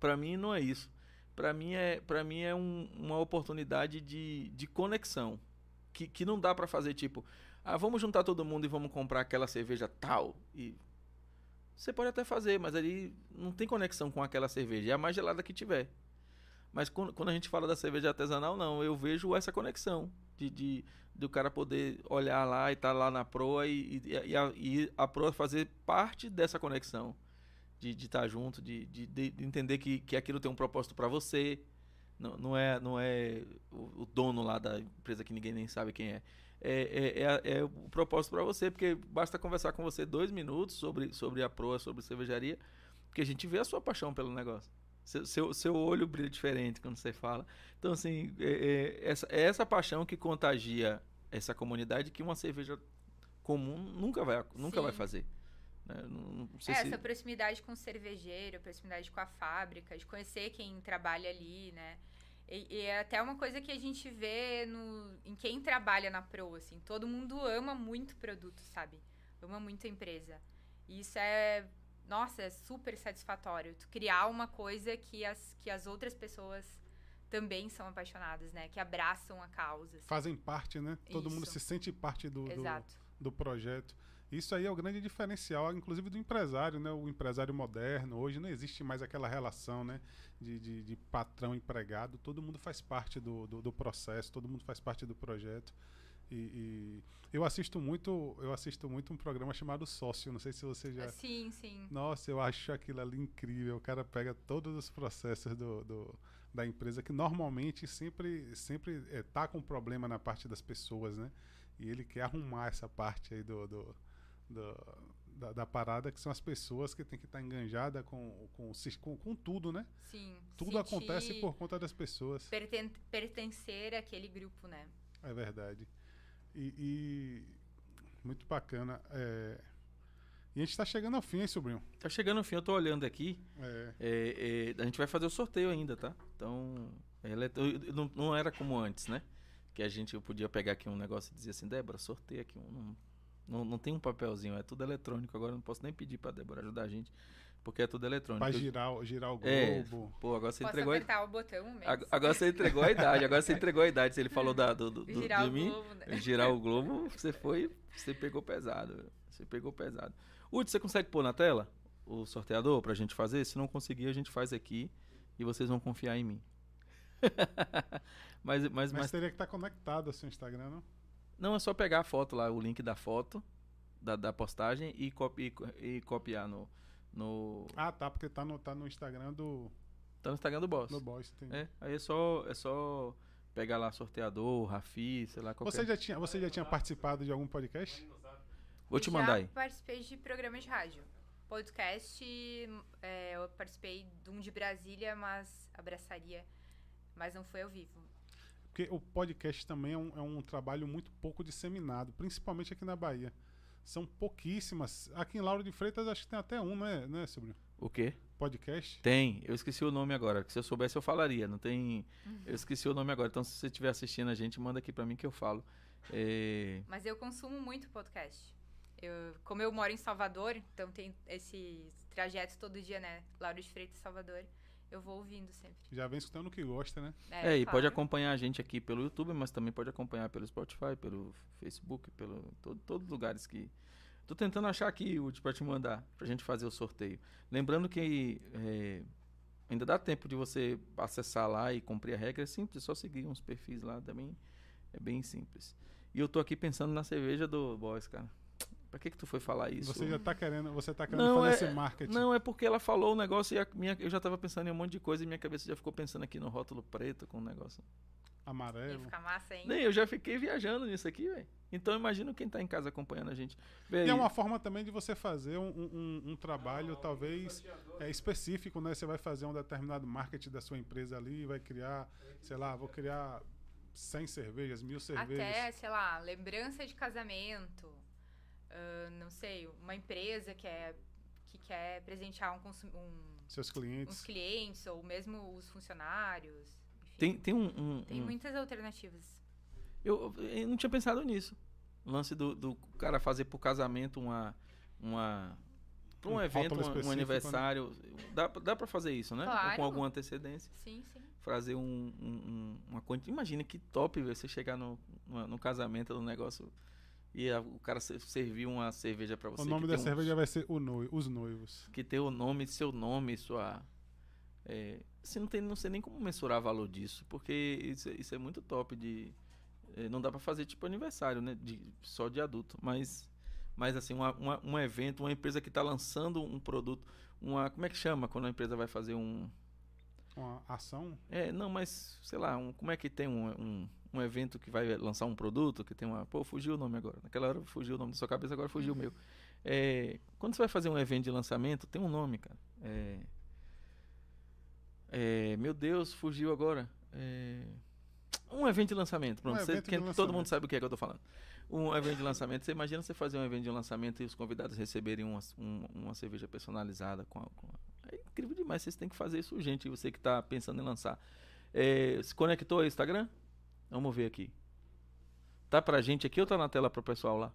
Para mim não é isso. Para mim é, pra mim é um- uma oportunidade de, de conexão. Que, que não dá para fazer tipo, ah, vamos juntar todo mundo e vamos comprar aquela cerveja tal. E você pode até fazer, mas ali não tem conexão com aquela cerveja. É a mais gelada que tiver. Mas quando, a gente fala da cerveja artesanal, não. Eu vejo essa conexão de, de do cara poder olhar lá e estar lá na proa e, e, e a, e a proa fazer parte dessa conexão. De estar junto, de, de, de entender que, que aquilo tem um propósito para você. Não, não é, não é o, o dono lá da empresa que ninguém nem sabe quem é. É, é, é, é o propósito para você, porque basta conversar com você dois minutos sobre, sobre a proa, sobre cervejaria, que a gente vê a sua paixão pelo negócio. Seu, seu, seu olho brilha diferente quando você fala. Então, assim, é, é essa, é essa paixão que contagia essa comunidade que uma cerveja comum nunca vai, nunca vai fazer. Né? Não, não sei É, se... essa proximidade com o cervejeiro, proximidade com a fábrica, de conhecer quem trabalha ali, né? E, e é até uma coisa que a gente vê no, em quem trabalha na Pro, assim. Todo mundo ama muito o produto, sabe? Ama muito a empresa. E isso é, nossa, é super satisfatório. Tu criar uma coisa que as, que as outras pessoas também são apaixonadas, né? Que abraçam a causa. assim. Fazem parte, né? Todo mundo Isso. se sente parte do, do, do projeto. Isso aí é o grande diferencial, inclusive do empresário, né? O empresário moderno. Hoje não existe mais aquela relação, né? De, de, de patrão empregado. Todo mundo faz parte do, do, do processo, todo mundo faz parte do projeto. E, e eu assisto muito, eu assisto muito um programa chamado Sócio. Não sei se você já. Sim, sim. Nossa, eu acho aquilo ali incrível. O cara pega todos os processos do, do- da empresa que normalmente sempre sempre eh, tá com problema na parte das pessoas, né? E ele quer arrumar essa parte aí do, do- do- da, da parada que são as pessoas que tem que estar enganjada com, com, com, com tudo, né? Sim. Tudo acontece por conta das pessoas. perten- pertencer àquele grupo, né? É verdade. E, e muito bacana. é. E a gente tá chegando ao fim, hein, sobrinho? Tá chegando o fim, eu tô olhando aqui. É. É, é, a gente vai fazer o sorteio ainda, tá? Então, é- não, não era como antes, né? Que a gente eu podia pegar aqui um negócio e dizer assim, Débora, sorteia aqui um. Não, não, não tem um papelzinho, é tudo eletrônico. Agora eu não posso nem pedir pra Débora ajudar a gente, porque é tudo eletrônico. Pra Eu- girar, o- girar o É, globo. Pô, agora você Posso entregou a, apertar o botão mesmo? ag- Agora você entregou a idade, agora você entregou a idade. Se ele falou da, do, do, do- Girar de o mim, globo, né? girar o globo, você foi. Você pegou pesado. Você pegou pesado. Udi, você consegue pôr na tela o sorteador pra gente fazer? Se não conseguir, a gente faz aqui e vocês vão confiar em mim. mas, mas, Mas, mas teria que estar conectado ao seu Instagram, não? Não é só pegar a foto lá, o link da foto, da, da postagem e, copi, e copiar no. no Ah, tá, porque tá no, tá no Instagram do, tá no Instagram do Boss. do Boys. entendi. É, aí é só, é só pegar lá sorteador, Rafi, sei lá, qualquer. Você já tinha, você já tinha participado de algum podcast? Vou te Já mandar aí. participei de programas de rádio. Podcast, é, eu participei de um de Brasília, mas abraçaria, mas não foi ao vivo. Porque o podcast também é um, é um trabalho muito pouco disseminado, principalmente aqui na Bahia. São pouquíssimas. Aqui em Lauro de Freitas acho que tem até um, né, né sobrinho? O quê? Podcast. Tem, eu esqueci o nome agora. que Se eu soubesse, eu falaria. Não tem. Eu esqueci o nome agora. Então, se você estiver assistindo a gente, manda aqui pra mim que eu falo. É, Mas eu consumo muito podcast. Eu, como eu moro em Salvador, então tem esse trajeto todo dia, né? Lauro de Freitas, Salvador. Eu vou ouvindo sempre. Já vem escutando o que gosta, né? É, e claro. pode acompanhar a gente aqui pelo YouTube, mas também pode acompanhar pelo Spotify, pelo Facebook, pelo todo, todos os lugares que. Tô tentando achar aqui, Udi, pra te mandar, pra gente fazer o sorteio. Lembrando que é, ainda dá tempo de você acessar lá e cumprir a regra. É simples, é só seguir uns perfis lá também. É bem simples. E eu tô aqui pensando na cerveja do Boys, cara. Pra que que tu foi falar isso? Você já tá querendo, você tá querendo Não, fazer é- esse marketing. Não, é porque ela falou o negócio e a minha, eu já tava pensando em um monte de coisa e minha cabeça já ficou pensando aqui no rótulo preto com o negócio. Ia Amarelo. ficar massa, hein? Nem, eu já fiquei viajando nisso aqui, velho. Então imagina quem tá em casa acompanhando a gente. Vê E aí, é uma forma também de você fazer um, um- um trabalho, talvez, é, específico, né? Você vai fazer um determinado marketing da sua empresa ali, vai criar, sei lá, vou criar 100 cervejas, mil cervejas. Até, sei lá, lembrança de casamento. Ah, não sei, uma empresa que, é, que quer presentear um, um- Seus uns clientes. clientes ou mesmo os funcionários. Enfim, tem, tem um. um- tem um- muitas alternativas. eu, eu não tinha pensado nisso. O lance do, do cara fazer pro casamento uma. uma pra um, Um evento, um- um, né? aniversário. Dá, pra- dá pra fazer isso, né? Claro. Com alguma antecedência. Sim, sim. Fazer um, um, um- uma quantidade. Imagina que top você chegar no, no, no casamento do negócio e a- o cara se- servir uma cerveja pra você. O nome da tem um- cerveja vai ser o noi- Os Noivos. que ter o nome, seu nome, sua. É, assim, não, tem, não sei nem como mensurar o valor disso, porque isso, é- isso é muito top de. é, não dá pra fazer tipo aniversário, né? De, só de adulto. Mas, mas assim, uma, uma- um evento, uma empresa que tá lançando um produto. Uma, como é que chama quando a empresa vai fazer um. Uma ação. É, não, mas, sei lá, um, como é que tem um, um, um evento que vai lançar um produto, que tem uma. Pô, fugiu o nome agora. Naquela hora fugiu o nome da sua cabeça, agora fugiu o meu. É, quando você vai fazer um evento de lançamento, tem um nome, cara. É, é, meu Deus, fugiu agora. É, um evento de lançamento, pronto. Um Você- de quem- todo lançamento. mundo sabe o que é que eu tô falando. Um evento de lançamento. Você imagina você fazer um evento de lançamento e os convidados receberem uma, um- uma cerveja personalizada com, a- com a- É incrível demais, vocês têm que fazer isso urgente, você que tá pensando em lançar. É, se conectou ao Instagram? Vamos ver aqui. Tá pra gente aqui ou tá na tela pro pessoal lá?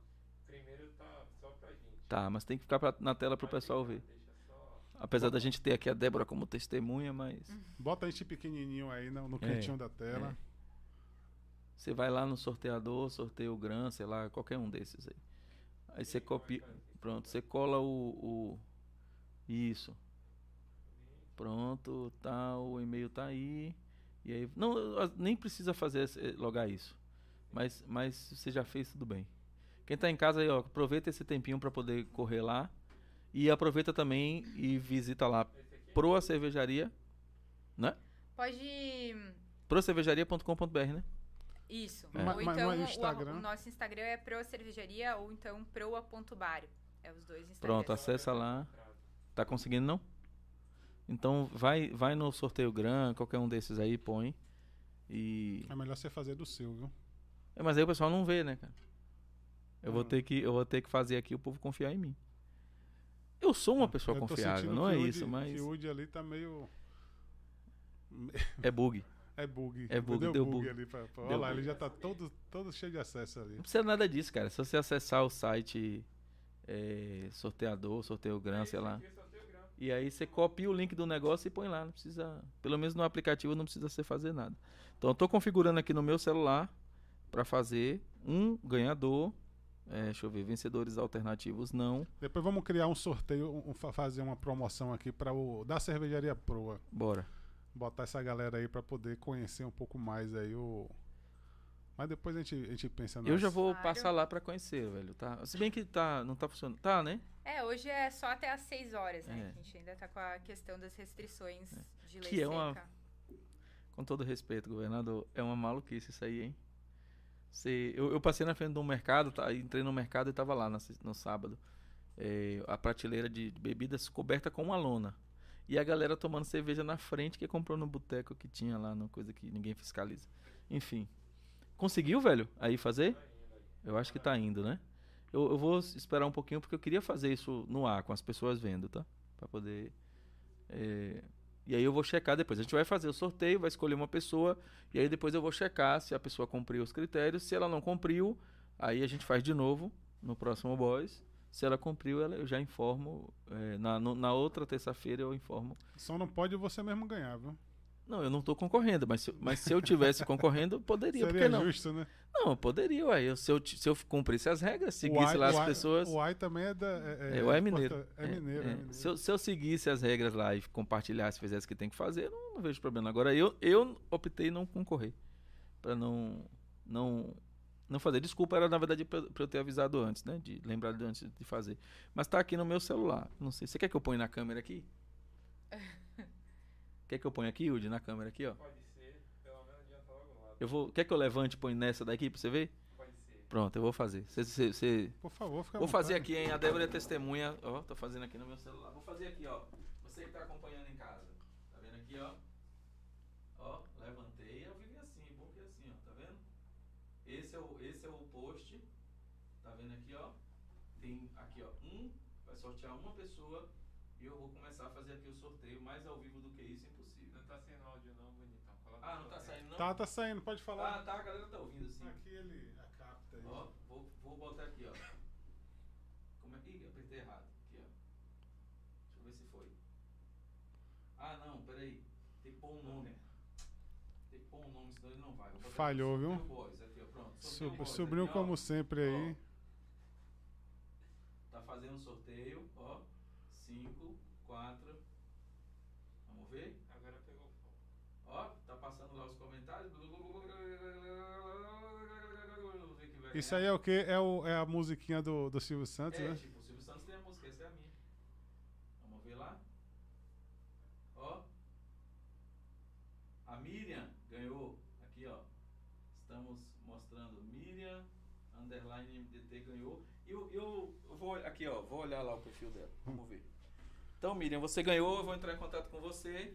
Primeiro tá só pra gente. Tá, mas tem que ficar pra- na tela pro pessoal ver. Só. Apesar da gente ter aqui a Débora como testemunha, mas Bota a gente pequenininho aí no, no É, cantinho da tela. você vai lá no sorteador, sorteia o GRAM, sei lá, qualquer um desses aí. Aí você copia, pronto, você cola o, o isso. Pronto, tá, o e-mail tá aí. E aí, não, nem precisa fazer esse- eh, logar isso. Mas mas você já fez tudo bem. Quem tá em casa aí, ó, aproveita esse tempinho para poder correr lá e aproveita também e visita lá pro a cervejaria, né? Pode. procervejaria.com.br, né? Isso. É. Ou então mas o o- Instagram? O, nosso Instagram é pro cervejaria ou então proa.bar. É os dois Instagrams. Pronto, acessa lá. Tá conseguindo não? Então vai vai no sorteio GRAM, qualquer um desses aí, põe. E É melhor você fazer do seu, viu? É, mas aí o pessoal não vê, né, cara? Eu vou Hum. ter que eu vou ter que fazer aqui o povo confiar em mim. Eu sou uma pessoa Eu tô confiável, não é isso, mas o Udi ali tá meio. é bug. É bug. É bug, deu bug. ali. Pra, pra- Deu olha lá, bug. ele já tá todo, todo cheio de acesso ali. Não precisa nada disso, cara. Se você acessar o site é, sorteador, sorteio GRAM, sei lá. E aí você copia o link do negócio e põe lá. Não precisa. Pelo menos no aplicativo não precisa você fazer nada. Então eu tô configurando aqui no meu celular para fazer um ganhador. É, deixa eu ver, vencedores alternativos não. Depois vamos criar um sorteio, um- fa- fazer uma promoção aqui para o da cervejaria Proa. Bora. Botar essa galera aí para poder conhecer um pouco mais aí o. Mas depois a gente, a gente pensa Eu já vou Claro. passar lá para conhecer, velho, tá? Se bem que tá, não tá funcionando. Tá, né? É, hoje é só até às 6 horas, né? É. A gente ainda tá com a questão das restrições de lei Que é uma- seca. Com todo respeito, governador, é uma maluquice isso aí, hein? Você, eu, eu passei na frente de um mercado, tá, entrei no mercado e tava lá se- no, sábado. É, a prateleira de bebidas coberta com uma lona. E a galera tomando cerveja na frente que comprou no boteco que tinha lá, no coisa que ninguém fiscaliza. Enfim. Conseguiu, velho, aí fazer? Eu acho que tá indo, né? Eu, eu vou esperar um pouquinho porque eu queria fazer isso no ar, com as pessoas vendo, tá? Pra poder. é, E aí eu vou checar depois. A gente vai fazer o sorteio, vai escolher uma pessoa, e aí depois eu vou checar se a pessoa cumpriu os critérios. Se ela não cumpriu, aí a gente faz de novo no próximo Boys. Se ela cumpriu, ela, eu já informo. é, na, no- na outra terça-feira eu informo. Só não pode você mesmo ganhar, viu? Não, eu não tô concorrendo, mas se, eu- mas se eu tivesse concorrendo, eu poderia. Seria que não? justo, né? Não, eu poderia, ué. Eu, se, eu, se eu cumprisse as regras, seguisse Ai- lá as Ai- pessoas. O AI também é da. É, É, o é mineiro. porta- É, mineiro, é, mineiro. Se, eu, se eu seguisse as regras lá e compartilhasse, fizesse o que tem que fazer, eu não, não vejo problema. Agora, eu, eu optei não concorrer. Pra não, não, não fazer. Desculpa, era na verdade pra, pra eu ter avisado antes, né? De lembrar de antes de fazer. Mas tá aqui no meu celular. Não sei. Você quer que eu ponha na câmera aqui? quer que eu ponha aqui, Udi, na câmera aqui, ó? Pode ser, pelo menos adianta logo lá. Eu vou. Quer que eu levante e ponha nessa daqui pra você ver? Pode ser. Pronto, eu vou fazer. Você- você- você- Por favor, fica Vou fazer aqui, hein? A Débora é testemunha. Ó, tô fazendo aqui no meu celular. Vou fazer aqui, ó. Você que tá acompanhando em casa. Tá vendo aqui, ó? Ó, levantei. Eu vivi assim, bom que é assim, ó. Tá vendo? Esse é o, esse é o post. Tá vendo aqui, ó? Tem aqui, ó. Um. Vai sortear uma pessoa. E eu vou começar a fazer aqui o sorteio mais ao vivo do que isso, impossível. Não tá sendo áudio não, bonitão. Coloca Ah, não tá saindo não? Tá, tá saindo, pode falar. Ah, tá, a galera tá ouvindo sim. Aqui ele a capta aí. Ó, vou, vou botar aqui, ó. Como é? Ih, apertei errado. Aqui, ó. Deixa eu ver se foi. Ah, não, peraí. Tem que pôr um nome. Tem que pôr um nome, senão ele não vai. Aqui, Falhou, viu? Boys, aqui, ó, pronto. Sub- Boys, Subiu aqui, ó. como sempre aí. Tá fazendo um sorteio, ó. 5, 4. Vamos ver? Agora pegou fogo. Ó, tá passando lá os comentários. Vamos ver quem vai Isso aí é o quê? É, o, é a musiquinha do, do Silvio Santos, É, né? tipo, o Silvio Santos tem a música, essa é a minha. Vamos ver lá. Ó. A Miriam ganhou. Aqui, ó. Estamos mostrando. Miriam, underline MDT ganhou. Eu, eu, eu vou, aqui, ó, vou olhar lá o perfil dela. Vamos ver. Então, Miriam, você ganhou, eu vou entrar em contato com você.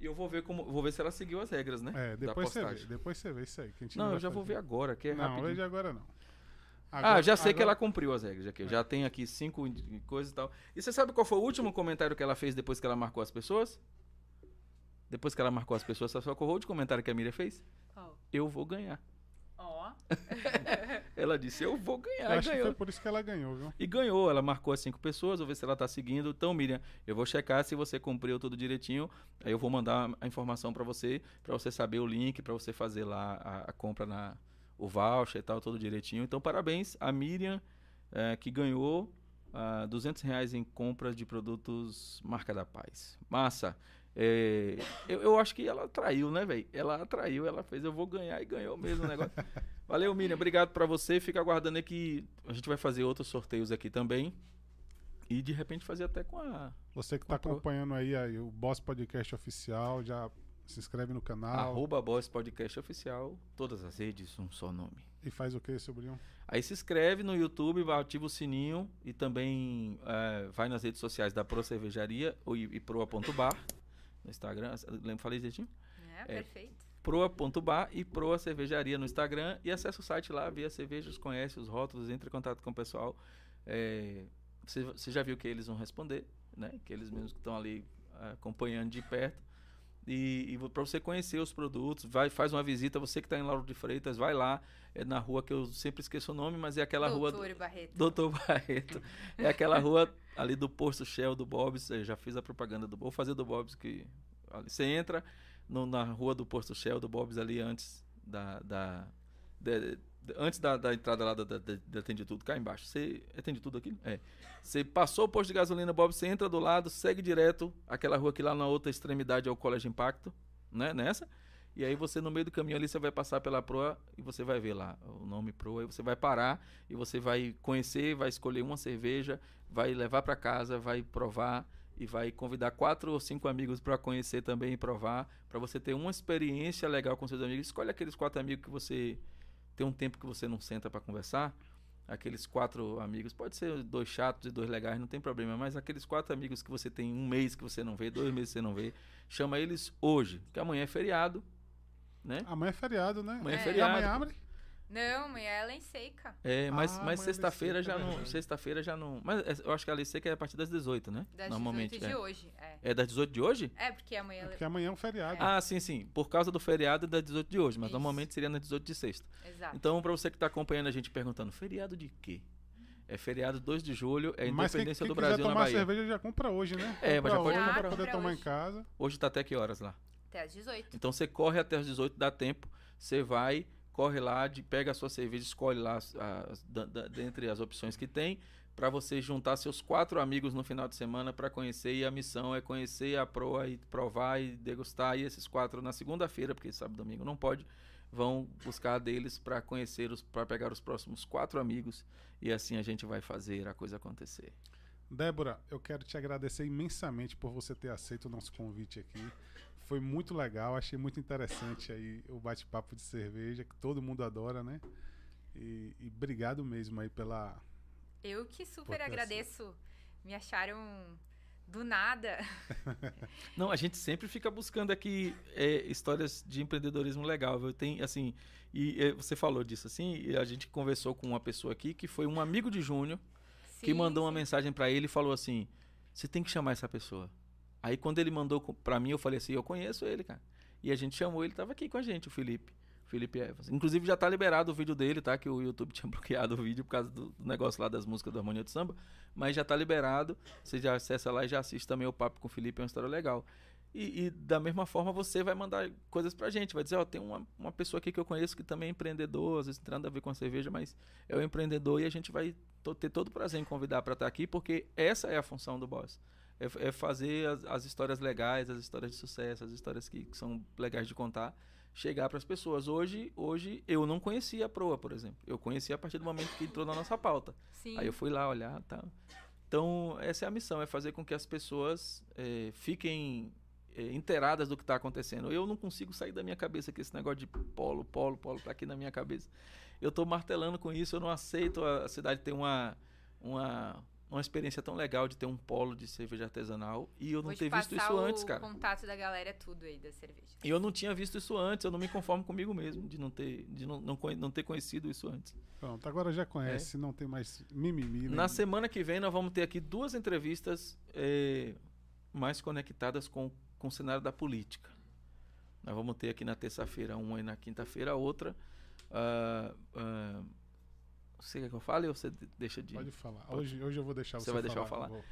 E eu vou ver como. Vou ver se ela seguiu as regras, né? É, depois você vê. Depois você vê isso aí. que a gente Não, vai eu já vou ver agora, que é Não, rapidinho. hoje agora não. ah, Agora- já sei que ela agora- cumpriu as regras aqui. Já tem aqui cinco coisas e tal. E você sabe qual foi o último comentário que ela fez depois que ela marcou as pessoas? Depois que ela marcou as pessoas, sabe qual foi o último comentário que a Miriam fez? Qual? Eu vou ganhar. Ó. Ela disse, eu vou Eu ganhar. E acho que ganhou. foi por isso que ela ganhou, viu? E ganhou. Ela marcou as cinco pessoas, vou ver se ela tá seguindo. Então, Miriam, eu vou checar se você cumpriu tudo direitinho. Aí eu vou mandar a informação pra você, pra você saber o link, pra você fazer lá a, a compra na o voucher e tal, tudo direitinho. Então, parabéns a Miriam, eh, que ganhou ah, 200 reais em compras de produtos Marca da Paz. Massa. É, eu, eu acho que ela atraiu, né, velho? Ela atraiu, ela fez, eu vou ganhar e ganhou mesmo o negócio. Valeu, Miriam. Obrigado pra você. Fica aguardando aí que a gente vai fazer outros sorteios aqui também. E de repente fazer até com a Você que tá Comprou. acompanhando aí, aí o Boss Podcast Oficial, já se inscreve no canal arroba Boss Podcast Oficial. Todas as redes, um só nome. e faz o que, sobrinho? Aí se inscreve no YouTube, ativa o sininho e também eh, vai nas redes sociais da Pro Cervejaria ou e, e proa.bar no Instagram. Lembra, falei direitinho? É, perfeito. proa.bar e proa cervejaria no Instagram e acessa o site lá, vê as cervejas, conhece os rótulos, entre em contato com o pessoal. É, você, você já viu que eles vão responder, né? Que eles mesmos que estão ali ah, acompanhando de perto. E, e para você conhecer os produtos, vai faz uma visita. Você que está em Lauro de Freitas, vai lá. É na rua que eu sempre esqueço o nome, mas é aquela rua. do- Doutor Barreto. Doutor Barreto. É aquela rua ali do posto Shell do Bob's. Eu já fiz a propaganda do Vou fazer do Bob's que você entra no- na rua do posto Shell do Bob's ali antes da. da- de- de- antes da, da entrada lá da, da, da, da Atende Tudo, cá embaixo. Você atende tudo aqui? É. Você passou o posto de gasolina Bob, você entra do lado, segue direto aquela rua que lá na outra extremidade é o Colégio Impacto, né? Nessa. E aí você no meio do caminho ali você vai passar pela proa e você vai ver lá o nome proa, aí você vai parar e você vai conhecer, vai escolher uma cerveja, vai levar para casa, vai provar e vai convidar quatro ou cinco amigos para conhecer também e provar, para você ter uma experiência legal com seus amigos. Escolhe aqueles quatro amigos que você tem um tempo que você não senta para conversar. Aqueles quatro amigos, pode ser dois chatos e dois legais, não tem problema, mas aqueles quatro amigos que você tem um mês que você não vê, dois meses que você não vê, chama eles hoje, que amanhã é feriado, né? Amanhã é feriado, né? Amanhã é É. E feriado. amanhã abre? Não, amanhã ela é em seca. É, mas, Ah, mas sexta-feira já é não. verdade. Sexta-feira já não. Mas é, eu acho que a lei seca é a partir das 18, né? Das Normalmente. 18 é. de hoje. É. É das 18 de hoje? É, porque amanhã. É porque amanhã é um feriado. Ah, sim, sim. Por causa do feriado é das 18 de hoje, mas Isso. normalmente seria na 18 de sexta. Exato. Então, pra você que tá acompanhando a gente perguntando, feriado de quê? É feriado 2 de julho, é a Mas quem, independência quem do quiser Brasil na tomar Bahia. cerveja já compra hoje, né? É, mas já Compra pode hoje comprar. pra poder Compra tomar em hoje. casa. Hoje tá até que horas lá? Até às 18. Então você corre até as 18, dá tempo. Você vai, corre lá, de, pega a sua cerveja, escolhe lá as, da- dentre as opções que tem, para você juntar seus quatro amigos no final de semana para conhecer. E a missão é conhecer a proa e provar e degustar. E esses quatro na segunda-feira, porque sábado e domingo não pode, vão buscar deles para conhecer os, para pegar os próximos quatro amigos e assim a gente vai fazer a coisa acontecer. Débora, eu quero te agradecer imensamente por você ter aceito o nosso convite aqui. Foi muito legal, achei muito interessante aí o bate-papo de cerveja, que todo mundo adora, né? E, e obrigado mesmo aí pela. Eu que super agradeço. Me acharam do nada. Não, a gente sempre fica buscando aqui é, histórias de empreendedorismo legal. viu? Tem, assim, e é, você falou disso, assim, e a gente conversou com uma pessoa aqui que foi um amigo de Júnior que Sim, mandou uma sim. mensagem pra ele e falou assim: você tem que chamar essa pessoa. Aí quando ele mandou pra mim, eu falei assim: eu conheço ele, cara. E a gente chamou, ele tava aqui com a gente, o Felipe. Felipe Evans. Inclusive já tá liberado o vídeo dele, tá? Que o YouTube tinha bloqueado o vídeo por causa do negócio lá das músicas do Harmonia do Samba. Mas já tá liberado. Você já acessa lá e já assiste também o papo com o Felipe, é uma história legal. E, e da mesma forma você vai mandar coisas pra gente. Vai dizer, ó, tem uma, uma pessoa aqui que eu conheço que também é empreendedor, às vezes nada a ver com a cerveja, mas é um empreendedor e a gente vai ter todo o prazer em convidar para estar aqui, porque essa é a função do Boss. É, é fazer as, as histórias legais, as histórias de sucesso, as histórias que, que são legais de contar, chegar para as pessoas. Hoje, hoje eu não conhecia a Proa, por exemplo. Eu conheci a partir do momento que entrou na nossa pauta. Sim. Aí eu fui lá olhar, tá. Então essa é a missão, é fazer com que as pessoas eh, fiquem eh, inteiradas do que está acontecendo. Eu não consigo sair da minha cabeça que esse negócio de polo, polo, polo tá aqui na minha cabeça. Eu estou martelando com isso, eu não aceito a cidade ter uma uma uma experiência tão legal de ter um polo de cerveja artesanal e eu não Vou te ter visto isso antes, o cara. contato da galera tudo aí da cerveja. E eu não tinha visto isso antes, eu não me conformo comigo mesmo de não ter de não, não, não ter conhecido isso antes. Pronto, agora já conhece, não tem mais mimimi. né? Na semana que vem nós vamos ter aqui duas entrevistas eh, mais conectadas com, com o cenário da política. Nós vamos ter aqui na terça-feira uma e na quinta-feira outra. Ah, ah, você quer que eu fale ou você de- deixa de. Pode falar. Hoje, hoje eu vou deixar você, Você vai deixar eu falar? Vou.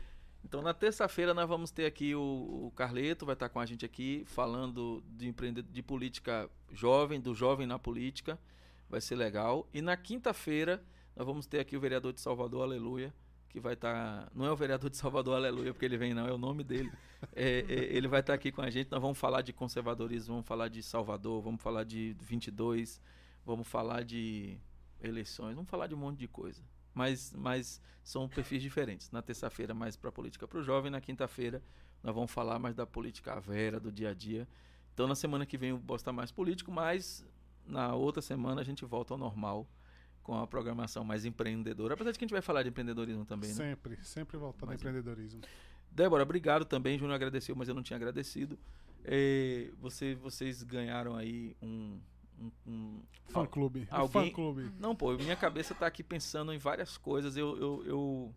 Então, na terça-feira, nós vamos ter aqui o, o Carleto, vai estar com a gente aqui, falando de, empreende- de política jovem, do jovem na política. Vai ser legal. E na quinta-feira, nós vamos ter aqui o vereador de Salvador, Aleluia, que vai estar. Não é o vereador de Salvador, Aleluia, porque ele vem, não, é o nome dele. É, é, ele vai estar aqui com a gente. Nós vamos falar de conservadorismo, vamos falar de Salvador, vamos falar de 22, vamos falar de eleições, vamos falar de um monte de coisa mas, mas são perfis diferentes. Na terça-feira, mais para política para o jovem, na quinta-feira, nós vamos falar mais da política vera, do dia a dia. Então, na semana que vem, eu vou estar mais político, mas na outra semana a gente volta ao normal com a programação mais empreendedora. Apesar de que a gente vai falar de empreendedorismo também, né? Sempre, sempre voltando ao empreendedorismo. Débora, obrigado também. Júnior agradeceu, mas eu não tinha agradecido. Eh, você, vocês ganharam aí um. Um- um- Fã clube. alguém- Fã clube. Não, pô, minha cabeça tá aqui pensando em várias coisas. Eu, eu, eu,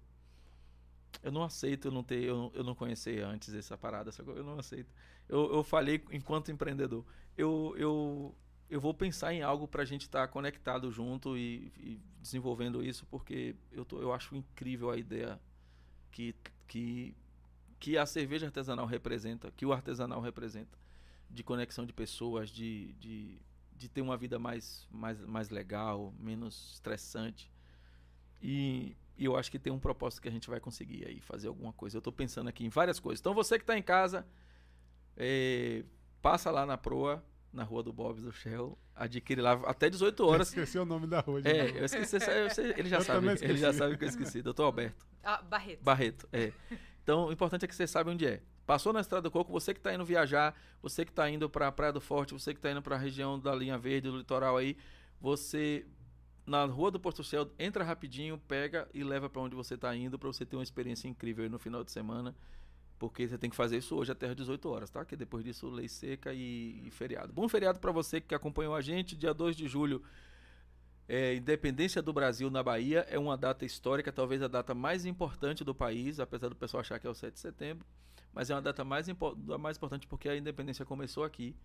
eu não aceito eu não ter, eu, não- eu não conhecer antes essa parada, sacou? eu não aceito. Eu, eu falei enquanto empreendedor. Eu, eu, eu vou pensar em algo pra gente estar conectado junto e, e desenvolvendo isso, porque eu, tô, eu acho incrível a ideia que, que, que a cerveja artesanal representa, que o artesanal representa, de conexão de pessoas, de, de, de ter uma vida mais, mais, mais legal, menos estressante. E, e eu acho que tem um propósito que a gente vai conseguir aí, fazer alguma coisa. Eu estou pensando aqui em várias coisas. Então você que está em casa, eh, passa lá na Proa, na rua do Bob's do Shell, adquire lá até 18 Eu horas. esqueci o nome da rua. É, novo. eu esqueci, eu sei- ele já Eu sabe, ele já sabe que eu esqueci, doutor Alberto. Ah, Barreto. Barreto, é. Então, o importante é que você saiba onde é. Passou na Estrada do Coco, você que está indo viajar, você que está indo para a Praia do Forte, você que está indo para a região da linha verde, do litoral aí, você na Rua do Porto Céu, entra rapidinho, pega e leva para onde você está indo para você ter uma experiência incrível aí no final de semana. Porque você tem que fazer isso hoje até às 18 horas, tá? Que depois disso, lei seca e, e feriado. Bom feriado para você que acompanhou a gente. Dia 2 de julho, é, Independência do Brasil na Bahia. É uma data histórica, talvez a data mais importante do país, apesar do pessoal achar que é o 7 de setembro. Mas é uma data mais, mais importante porque a independência começou aqui.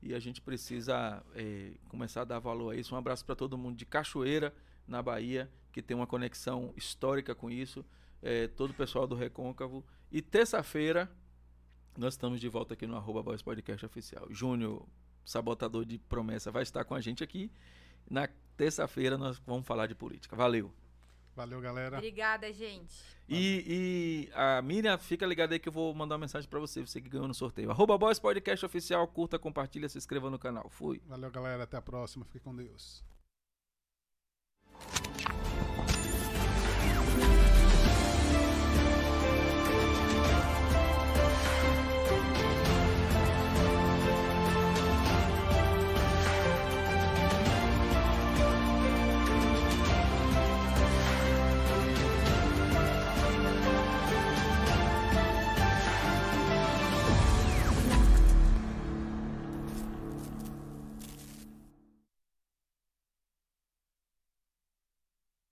E a gente precisa é, começar a dar valor a isso. Um abraço para todo mundo de Cachoeira, na Bahia, que tem uma conexão histórica com isso. É, todo o pessoal do Recôncavo. E terça-feira, nós estamos de volta aqui no arroba Voz Podcast Oficial. Júnior, sabotador de promessa, vai estar com a gente aqui. Na terça-feira nós vamos falar de política. Valeu! Valeu, galera. Obrigada, gente. E, e a Miriam, fica ligada aí que eu vou mandar uma mensagem pra você, você que ganhou no sorteio. Arroba Boys Podcast Oficial, curta, compartilha, se inscreva no canal. Fui. Valeu, galera. Até a próxima. Fique com Deus.